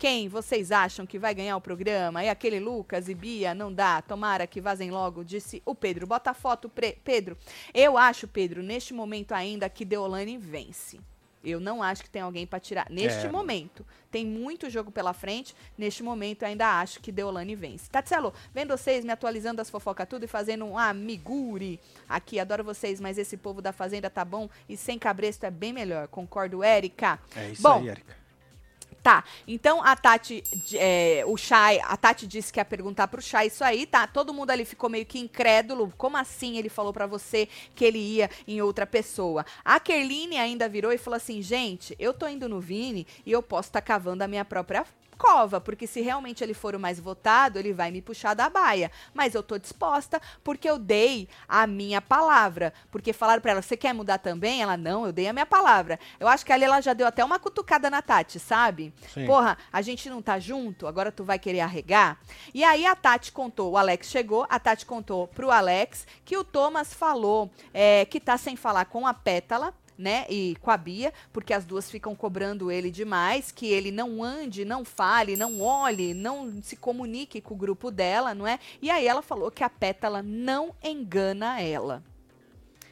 quem vocês acham que vai ganhar o programa? É aquele Lucas e Bia? Não dá. Tomara que vazem logo, disse o Pedro. Bota a foto, Pedro. Eu acho, Pedro, neste momento ainda que Deolane vence. Eu não acho que tem alguém para tirar. Neste É. momento. Tem muito jogo pela frente. Neste momento, ainda acho que Deolane vence. Tatselo, vendo vocês me atualizando as fofocas tudo e fazendo um amiguri aqui. Adoro vocês, mas esse povo da Fazenda tá bom e sem cabresto é bem melhor. Concordo, Érica. É isso Bom, aí, Erika. Tá, então a Tati, é, o Chay, a Tati disse que ia perguntar pro Chay isso aí, tá? Todo mundo ali ficou meio que incrédulo. Como assim ele falou pra você que ele ia em outra pessoa? A Kerline ainda virou e falou assim: gente, eu tô indo no Vini e eu posso estar cavando a minha própria cova, porque se realmente ele for o mais votado, ele vai me puxar da baia. Mas eu tô disposta porque eu dei a minha palavra. Porque falaram para ela, você quer mudar também? Ela, não, eu dei a minha palavra. Eu acho que ali ela já deu até uma cutucada na Tati, sabe? Sim. Porra, a gente não tá junto, agora tu vai querer arregar? E aí a Tati contou, o Alex chegou, a Tati contou pro Alex que o Thomas falou é, que tá sem falar com a Pétala, né, e com a Bia, porque as duas ficam cobrando ele demais, que ele não ande, não fale, não olhe, não se comunique com o grupo dela, não é? E aí ela falou que a Pétala não engana ela.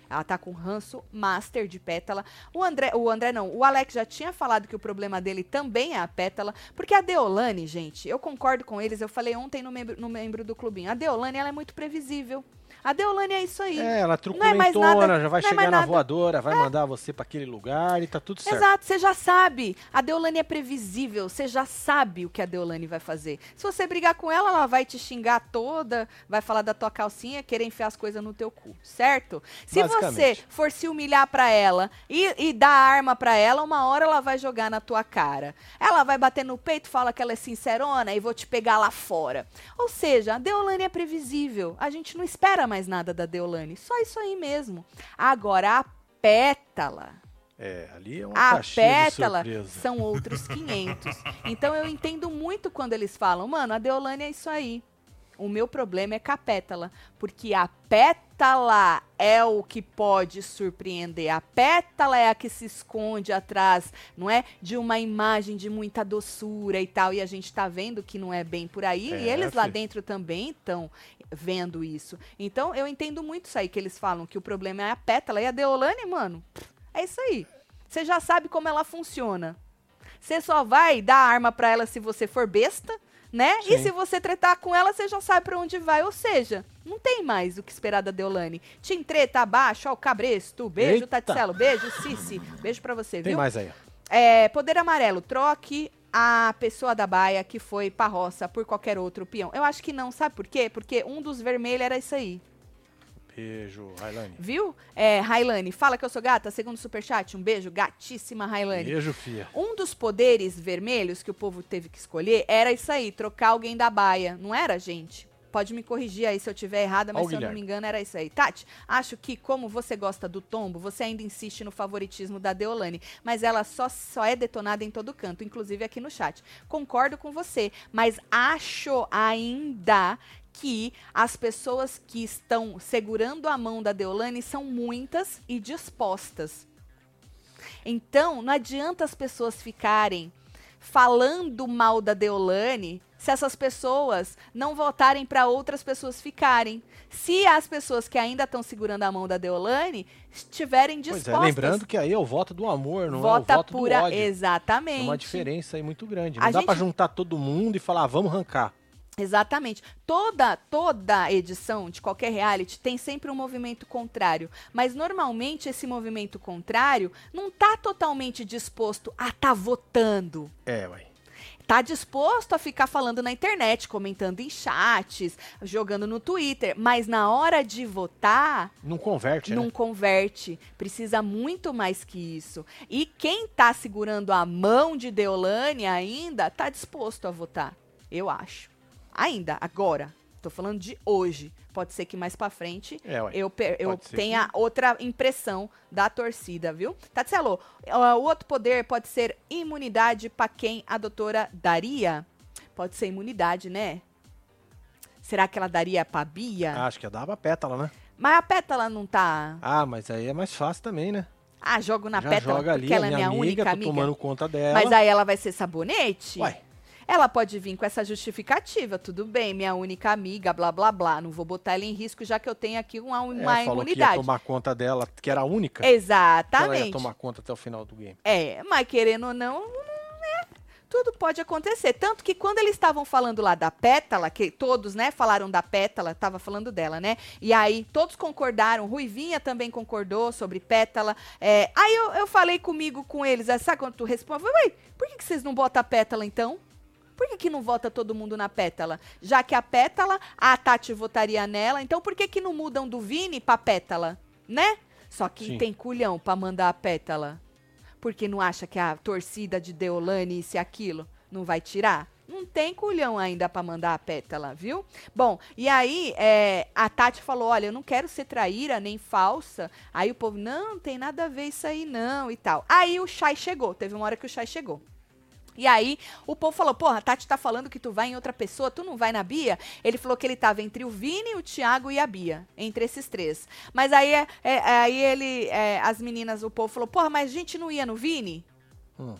Ela tá com ranço master de pétala. O André, o André não, o Alex já tinha falado que o problema dele também é a pétala, porque a Deolane, gente, eu concordo com eles, eu falei ontem no membro, no membro do clubinho. A Deolane, ela é muito previsível. A Deolane é isso aí. É, ela é truculentona, nada- já vai é chegar mais na voadora, vai mandar você pra aquele lugar e tá tudo certo. Exato, você já sabe. A Deolane é previsível, você já sabe o que a Deolane vai fazer. Se você brigar com ela, ela vai te xingar toda, vai falar da tua calcinha, querer enfiar as coisas no teu cu, certo? Se você for se humilhar pra ela e, e dar arma pra ela, uma hora ela vai jogar na tua cara. Ela vai bater no peito, fala que ela é sincerona e vou te pegar lá fora. Ou seja, a Deolane é previsível. A gente não espera mais nada da Deolane. Só isso aí mesmo. Agora, a pétala. É, ali é uma A pétala são outros 500. Então eu entendo muito quando eles falam, mano, a Deolane é isso aí. O meu problema é com a pétala, porque a pétala é o que pode surpreender. A pétala é a que se esconde atrás, não é, de uma imagem de muita doçura e tal. E a gente tá vendo que não é bem por aí. e É, eles lá dentro também estão vendo isso. Então eu entendo muito isso aí que eles falam que o problema é a pétala e a Deolane, mano. É isso aí. Você já sabe como ela funciona. Você só vai dar arma pra ela se você for besta, né? E Sim. se você tretar com ela, você já sabe pra onde vai. Ou seja, não tem mais o que esperar da Deolane. Tim treta abaixo, ó, o cabresto. Beijo, Eita. Beijo, Cici. Beijo pra você, Tem viu? mais aí. É, poder amarelo, troque a pessoa da baia que foi pra roça por qualquer outro peão. Eu acho que não, sabe por quê? Porque um dos vermelhos era isso aí. Beijo, Railane. Viu? É, Railane, fala que eu sou gata, segundo superchat. Um beijo, gatíssima Railane. Beijo, fia. Um dos poderes vermelhos que o povo teve que escolher era isso aí, trocar alguém da baia. Não era, gente? Pode me corrigir aí se eu tiver errada, mas o se eu não me engano era isso aí. Tati, acho que como você gosta do tombo, você ainda insiste no favoritismo da Deolane, mas ela só, só é detonada em todo canto, inclusive aqui no chat. Concordo com você, mas acho ainda que as pessoas que estão segurando a mão da Deolane são muitas e dispostas. Então, não adianta as pessoas ficarem falando mal da Deolane se essas pessoas não votarem para outras pessoas ficarem. Se as pessoas que ainda estão segurando a mão da Deolane estiverem Pois dispostas. é, lembrando que aí é o voto do amor, não vota é o voto pura do ódio. exatamente. Tem uma diferença aí muito grande. A Não dá gente- pra juntar todo mundo e falar, "Ah, vamos arrancar. Exatamente. Toda toda edição de qualquer reality tem sempre um movimento contrário, mas normalmente esse movimento contrário não tá totalmente disposto a tá votando. É, ué. Tá disposto a ficar falando na internet, comentando em chats, jogando no Twitter, mas na hora de votar, Não converte, não né? converte. Precisa muito mais que isso. E quem tá segurando a mão de Deolane ainda tá disposto a votar. Eu acho. Ainda, agora. Tô falando de hoje. Pode ser que mais pra frente É, eu, eu tenha outra impressão da torcida, viu? Tatselo, o outro poder pode ser imunidade pra quem a doutora daria? Pode ser imunidade, né? Será que ela daria pra Bia? Acho que dava pétala, né? Mas a pétala não tá. Ah, mas aí é mais fácil também, né? Ah, jogo na Já pétala joga porque ali, ela a é minha minha amiga, única tô amiga. tomando conta dela. Mas aí ela vai ser sabonete? Ué, Ela pode vir com essa justificativa, tudo bem, minha única amiga, blá blá blá. Não vou botar ela em risco, já que eu tenho aqui uma, é, uma falou que ia imunidade. tomar conta dela, que era a única. que Ela ia Exatamente. tomar conta até o final do game. É, mas querendo ou não, né, tudo pode acontecer. Tanto que quando eles estavam falando lá da pétala, que todos, né, falaram da pétala, tava falando dela, né? E aí todos concordaram, Ruivinha também concordou sobre pétala. É, aí eu, eu falei comigo, com eles, aí sabe quando tu responde? Ué, por que, que vocês não botam a pétala então? Por que, que não vota todo mundo na pétala? Já que a pétala, a Tati votaria nela, então por que, que não mudam do Vini pra pétala? Né? Só que Sim. tem culhão pra mandar a pétala. Porque não acha que a torcida de Deolane isso e aquilo não vai tirar? não tem culhão ainda pra mandar a pétala, viu? Bom, e aí é, a Tati falou: olha, eu não quero ser traíra nem falsa. Aí o povo, não, não tem nada a ver isso aí, não, e tal. Aí o Chay chegou, teve uma hora que o Chay chegou. E aí, o povo falou: Porra, a Tati tá falando que tu vai em outra pessoa, tu não vai na Bia? Ele falou que ele tava entre o Vini, o Thiago e a Bia, entre esses três. Mas aí, é, é, aí ele, é, as meninas, o povo falou: Porra, mas a gente não ia no Vini? Hum.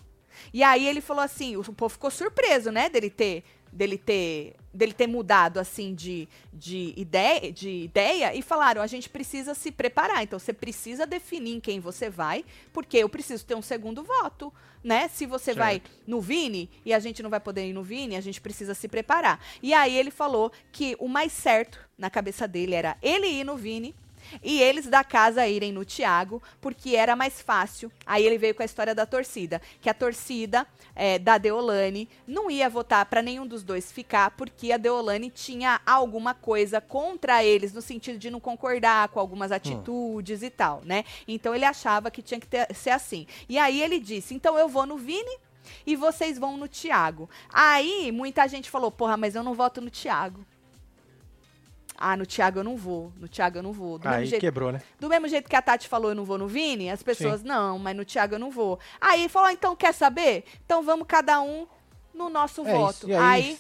E aí ele falou assim, o povo ficou surpreso, né, dele ter dele ter dele ter mudado assim de, de ideia de ideia e falaram a gente precisa se preparar então você precisa definir em quem você vai porque eu preciso ter um segundo voto né se você Certo. vai no Vini e a gente não vai poder ir no Vini a gente precisa se preparar e aí ele falou que o mais certo na cabeça dele era ele ir no Vini e eles da casa irem no Thiago, porque era mais fácil. Aí ele veio com a história da torcida, que a torcida é, da Deolane não ia votar para nenhum dos dois ficar, porque a Deolane tinha alguma coisa contra eles, no sentido de não concordar com algumas atitudes e tal, né? Então ele achava que tinha que ter- ser assim. E aí ele disse: então eu vou no Vini. E vocês vão no Thiago. Aí muita gente falou: porra, mas eu não voto no Thiago. Ah, no Thiago eu não vou. No Thiago eu não vou. Do mesmo Aí jeito quebrou, né? do mesmo jeito que a Tati falou, eu não vou no Vini, as pessoas, não, mas no Thiago eu não vou. Aí falou, ah, então quer saber? Então vamos cada um no nosso É voto. isso. Aí aí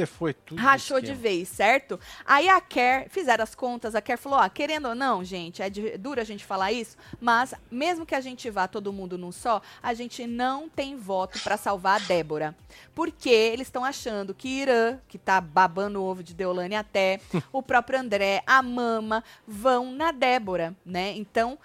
você foi tudo. rachou de vez, certo? Aí a Kerr, fizeram as contas, a Kerr falou, ó, querendo ou não, gente, é, de- duro a gente falar isso, mas mesmo que a gente vá todo mundo num só, a gente não tem voto pra salvar a Débora. Porque eles estão achando que Irã, que tá babando o ovo de Deolane até, o próprio André, a Mama, vão na Débora, né? Então,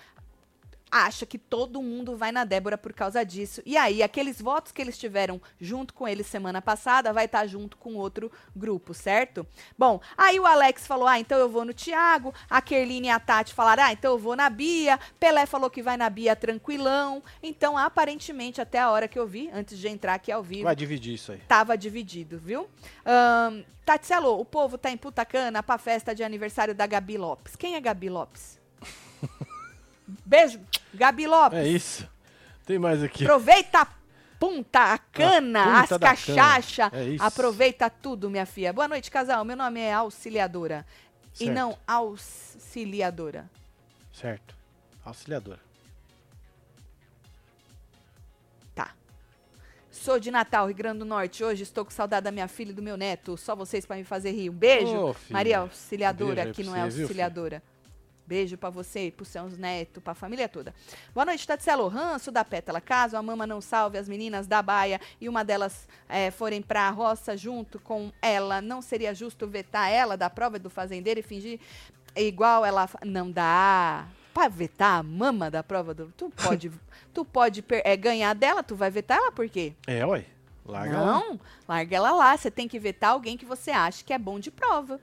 acha que todo mundo vai na Débora por causa disso. E aí, aqueles votos que eles tiveram junto com ele semana passada, vai estar junto com outro grupo, certo? Bom, aí o Alex falou: ah, então eu vou no Thiago. A Kerline e a Tati falaram: ah, então eu vou na Bia. Pelé falou que vai na Bia tranquilão. Então, aparentemente, até a hora que eu vi, antes de entrar aqui ao vivo, Vai dividir isso aí. tava dividido, viu? Ahn, Tatselo, o povo tá em Putacana pra festa de aniversário da Gabi Lopes. Quem é Gabi Lopes? Beijo, Gabi Lopes. É isso. Tem mais aqui. Aproveita a punta, a cana, A punta as da cachaça. cana. É isso. Aproveita tudo, minha filha. Boa noite, casal. Meu nome é Auxiliadora. E Certo. não Auxiliadora. Certo. Auxiliadora. Tá. Sou de Natal, Rio Grande do Norte. Hoje estou com saudade da minha filha e do meu neto. Só vocês para me fazer rir. Um beijo. Maria Auxiliadora, Beijo que não é você, viu, auxiliadora. Beijo pra você, pros seus netos, pra família toda. Boa noite, Tatselo. Ranço da Pétala. Caso a mama não salve as meninas da baia e uma delas eh, forem pra roça junto com ela, não seria justo vetar ela da prova do fazendeiro e fingir igual ela. Não dá. Pra vetar a mama da prova do. Tu pode, tu pode per- eh, ganhar dela, tu vai vetar ela por quê? É, ué. Larga lá. não, larga ela lá. Você tem que vetar alguém que você acha que é bom de prova.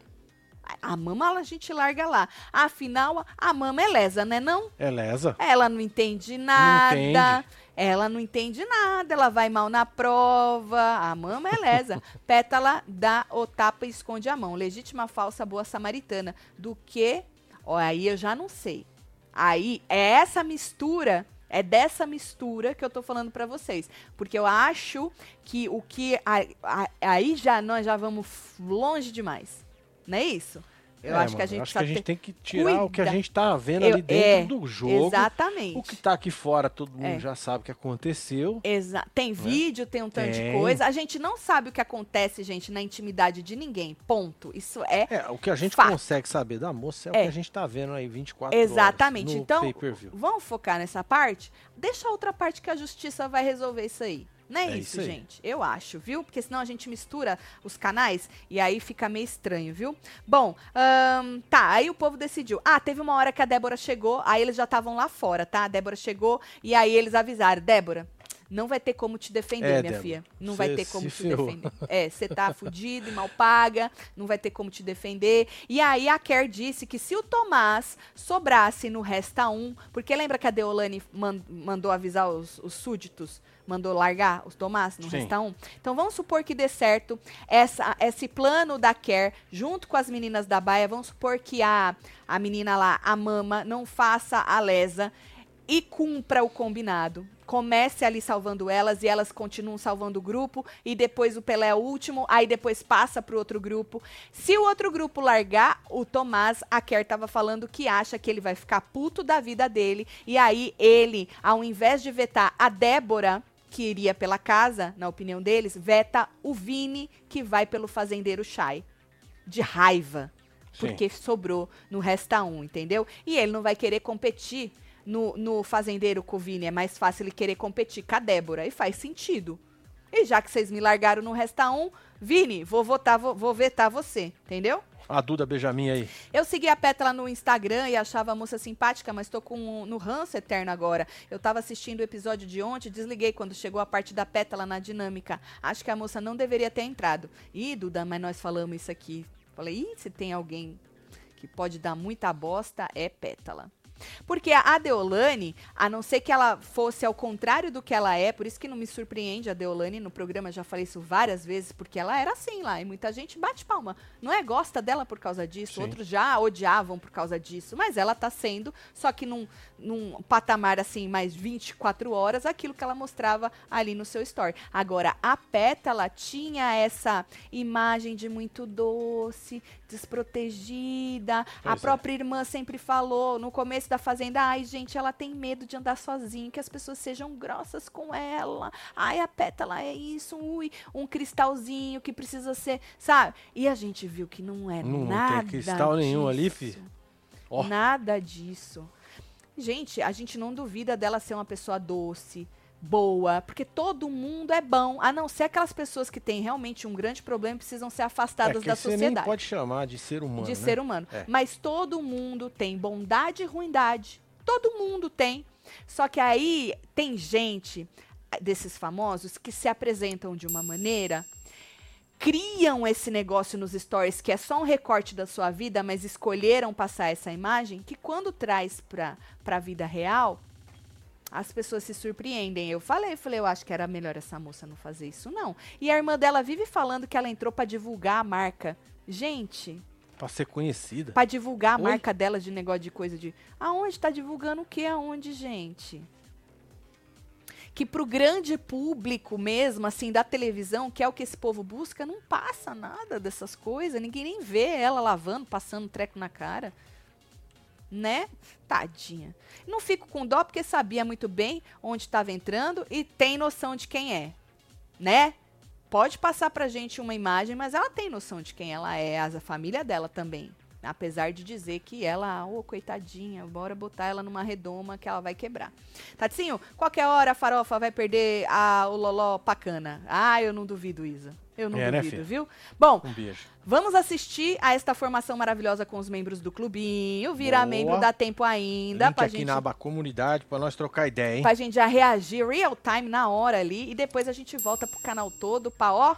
A mama a gente larga lá. Afinal, a mama é lesa, né não? É lesa. Ela não entende nada. entende. Ela não entende nada. Ela vai mal na prova. A mama é lesa. Pétala dá o tapa e esconde a mão. Legítima, falsa, boa samaritana. Do que? Ó, aí eu já não sei. Aí é essa mistura, é dessa mistura que eu tô falando pra vocês, porque eu acho que o que a- a- aí já nós já vamos longe demais. Não é isso? Eu É, acho que a gente acho que a gente ter- tem que tirar o que a Cuida. gente tá vendo Eu- ali dentro é, do jogo. Exatamente. O que tá aqui fora, todo mundo É. já sabe o que aconteceu. Exa tem vídeo, tem um tanto de coisa. A gente não sabe o que acontece, gente, na intimidade de ninguém. Ponto. Isso é É, o que a gente Fato. consegue saber da moça é, o É. que a gente tá vendo aí 24 Exatamente. horas no Então, vamos focar nessa parte? Deixa a outra parte que a justiça vai resolver isso aí. Não é, É isso, isso gente? Eu acho, viu? Porque senão a gente mistura os canais e aí fica meio estranho, viu? Bom, ahn, tá, aí o povo decidiu. Ah, teve uma hora que a Débora chegou, aí eles já estavam lá fora, tá? A Débora chegou e aí eles avisaram, Débora, não vai ter como te defender, É, minha Débora, filha. Não vai ter como te ferrou. defender. É, você tá fudido e mal paga, não vai ter como te defender. E aí a Kerr disse que se o Tomás sobrasse no Resta 1, porque lembra que a Deolane man- mandou avisar os, os súditos, mandou largar os Tomás no Sim. Resta 1? Então vamos supor que dê certo essa, esse plano da Kerr, junto com as meninas da Baia, vamos supor que a, a menina lá, a Mama, não faça a lesa e cumpra o combinado. comece ali salvando elas e elas continuam salvando o grupo e depois o Pelé é o último, aí depois passa pro outro grupo. Se o outro grupo largar o Tomás, a Kerr tava falando que acha que ele vai ficar puto da vida dele e aí ele, ao invés de vetar a Débora, que iria pela casa, na opinião deles, veta o Vini, que vai pelo fazendeiro Chay. De raiva. Sim. Porque sobrou no Resta 1, entendeu? E ele não vai querer competir no, no fazendeiro com o Vini. É mais fácil ele querer competir com a Débora. E faz sentido. E já que vocês me largaram no Resta 1, Vini, vou votar, vou, vou vetar você, entendeu? A Duda Benjamin aí. Eu segui a Pétala no Instagram e achava a moça simpática, mas tô com no ranço eterno agora. Eu tava assistindo o episódio de ontem, desliguei quando chegou a parte da Pétala na dinâmica. Acho que a moça não deveria ter entrado. Ih, Duda, mas nós falamos isso aqui. Falei, ih, se tem alguém que pode dar muita bosta, é Pétala. Porque a Deolane, a não ser que ela fosse ao contrário do que ela é, por isso que não me surpreende a Deolane no programa, já falei isso várias vezes, porque ela era assim lá, e muita gente bate palma. Não é gosta dela por causa disso, Sim. outros já odiavam por causa disso, mas ela tá sendo, só que num, num patamar assim, mais 24 horas, aquilo que ela mostrava ali no seu story. Agora, a Pétala tinha essa imagem de muito doce, desprotegida. a Pois é. própria irmã sempre falou no começo da fazenda: ai, gente, ela tem medo de andar sozinha, que as pessoas sejam grossas com ela. Ai, a pétala é isso, ui, um cristalzinho que precisa ser, sabe? E a gente viu que não é Não tem nada. cristal nenhum ali, disso. fi. Ó. Nada disso. Gente, a gente não duvida dela ser uma pessoa doce, boa, porque todo mundo é bom, a não ser aquelas pessoas que têm realmente um grande problema e precisam ser É afastadas que da você nem sociedade pode chamar de ser humano, de né? ser humano. É. Mas todo mundo tem bondade e ruindade. Todo mundo tem. Só que aí tem gente eh, desses famosos que se apresentam de uma maneira, criam esse negócio nos stories que é só um recorte da sua vida, mas escolheram passar essa imagem, que quando traz pra, pra vida real, as pessoas se surpreendem. Eu falei, falei, eu acho que era melhor essa moça não fazer isso, não. E a irmã dela vive falando que ela entrou pra divulgar a marca. Gente, Pra ser conhecida. Pra divulgar a Oi? marca dela de negócio de coisa de. Aonde tá divulgando o que? Aonde, gente? Que pro grande público mesmo, assim, da televisão, que é o que esse povo busca, não passa nada dessas coisas. Ninguém nem vê ela lavando, passando treco na cara. Né? Tadinha. Não fico com dó porque sabia muito bem onde estava entrando e tem noção de quem é. Né? Pode passar pra gente uma imagem, mas ela tem noção de quem ela é, a família dela também. Apesar de dizer que ela, ô, coitadinha, bora botar ela numa redoma que ela vai quebrar. Tatinho, qualquer hora a farofa vai perder a, o loló pacana. Ah, eu não duvido, Isa. Eu não É, né, duvido, filha? viu? Bom, Um vamos assistir a esta formação maravilhosa com os membros do clubinho. Virar Boa. membro dá tempo ainda Link pra aqui gente na aba comunidade pra nós trocar ideia, hein? pra gente já reagir real time na hora ali e depois a gente volta pro canal todo pra ó.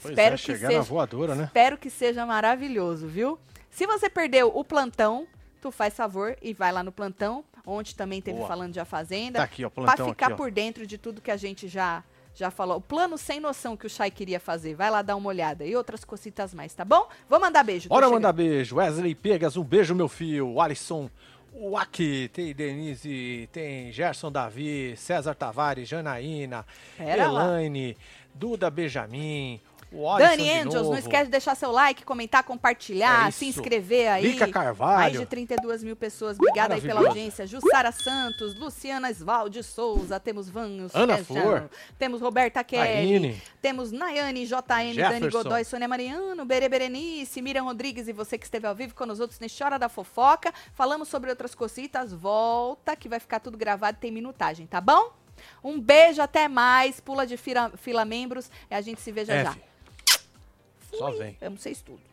Pois espero é, que chegar seja, na voadora, né? espero que seja maravilhoso, viu? Se você perdeu o plantão, tu faz favor e vai lá no plantão, onde também teve Boa. falando de a fazenda, Tá aqui, ó, pra plantão ficar aqui, por dentro de tudo que a gente já já falou. O plano sem noção que o Chay queria fazer. Vai lá dar uma olhada e outras cositas mais, tá bom? Vou mandar beijo. Bora mandar beijo. Wesley Pegas, um beijo, meu filho. Alisson Waki, tem Denise, tem Gerson Davi, César Tavares, Janaína, Pera lá. Elaine, Duda Benjamin, o Dani Angels, não esquece de deixar seu like, comentar, compartilhar, É se inscrever aí. Bica Carvalho. Mais de 32 mil pessoas. Obrigada aí pela audiência. Jussara Santos, Luciana Svalde Souza, temos Vanhos Ana Flor. temos Roberta Kelly, temos Nayane, JM, Dani Jefferson. Godoy, Sônia Mariano, Bere Berenice, Miriam Rodrigues e você que esteve ao vivo com nós outros neste Hora da Fofoca. Falamos sobre outras cositas. Volta que vai ficar tudo gravado e tem minutagem, tá bom? Um beijo, até mais. Pula de fila, fila membros e a gente se veja É, já. Fi. Só vem. Amo vocês tudo.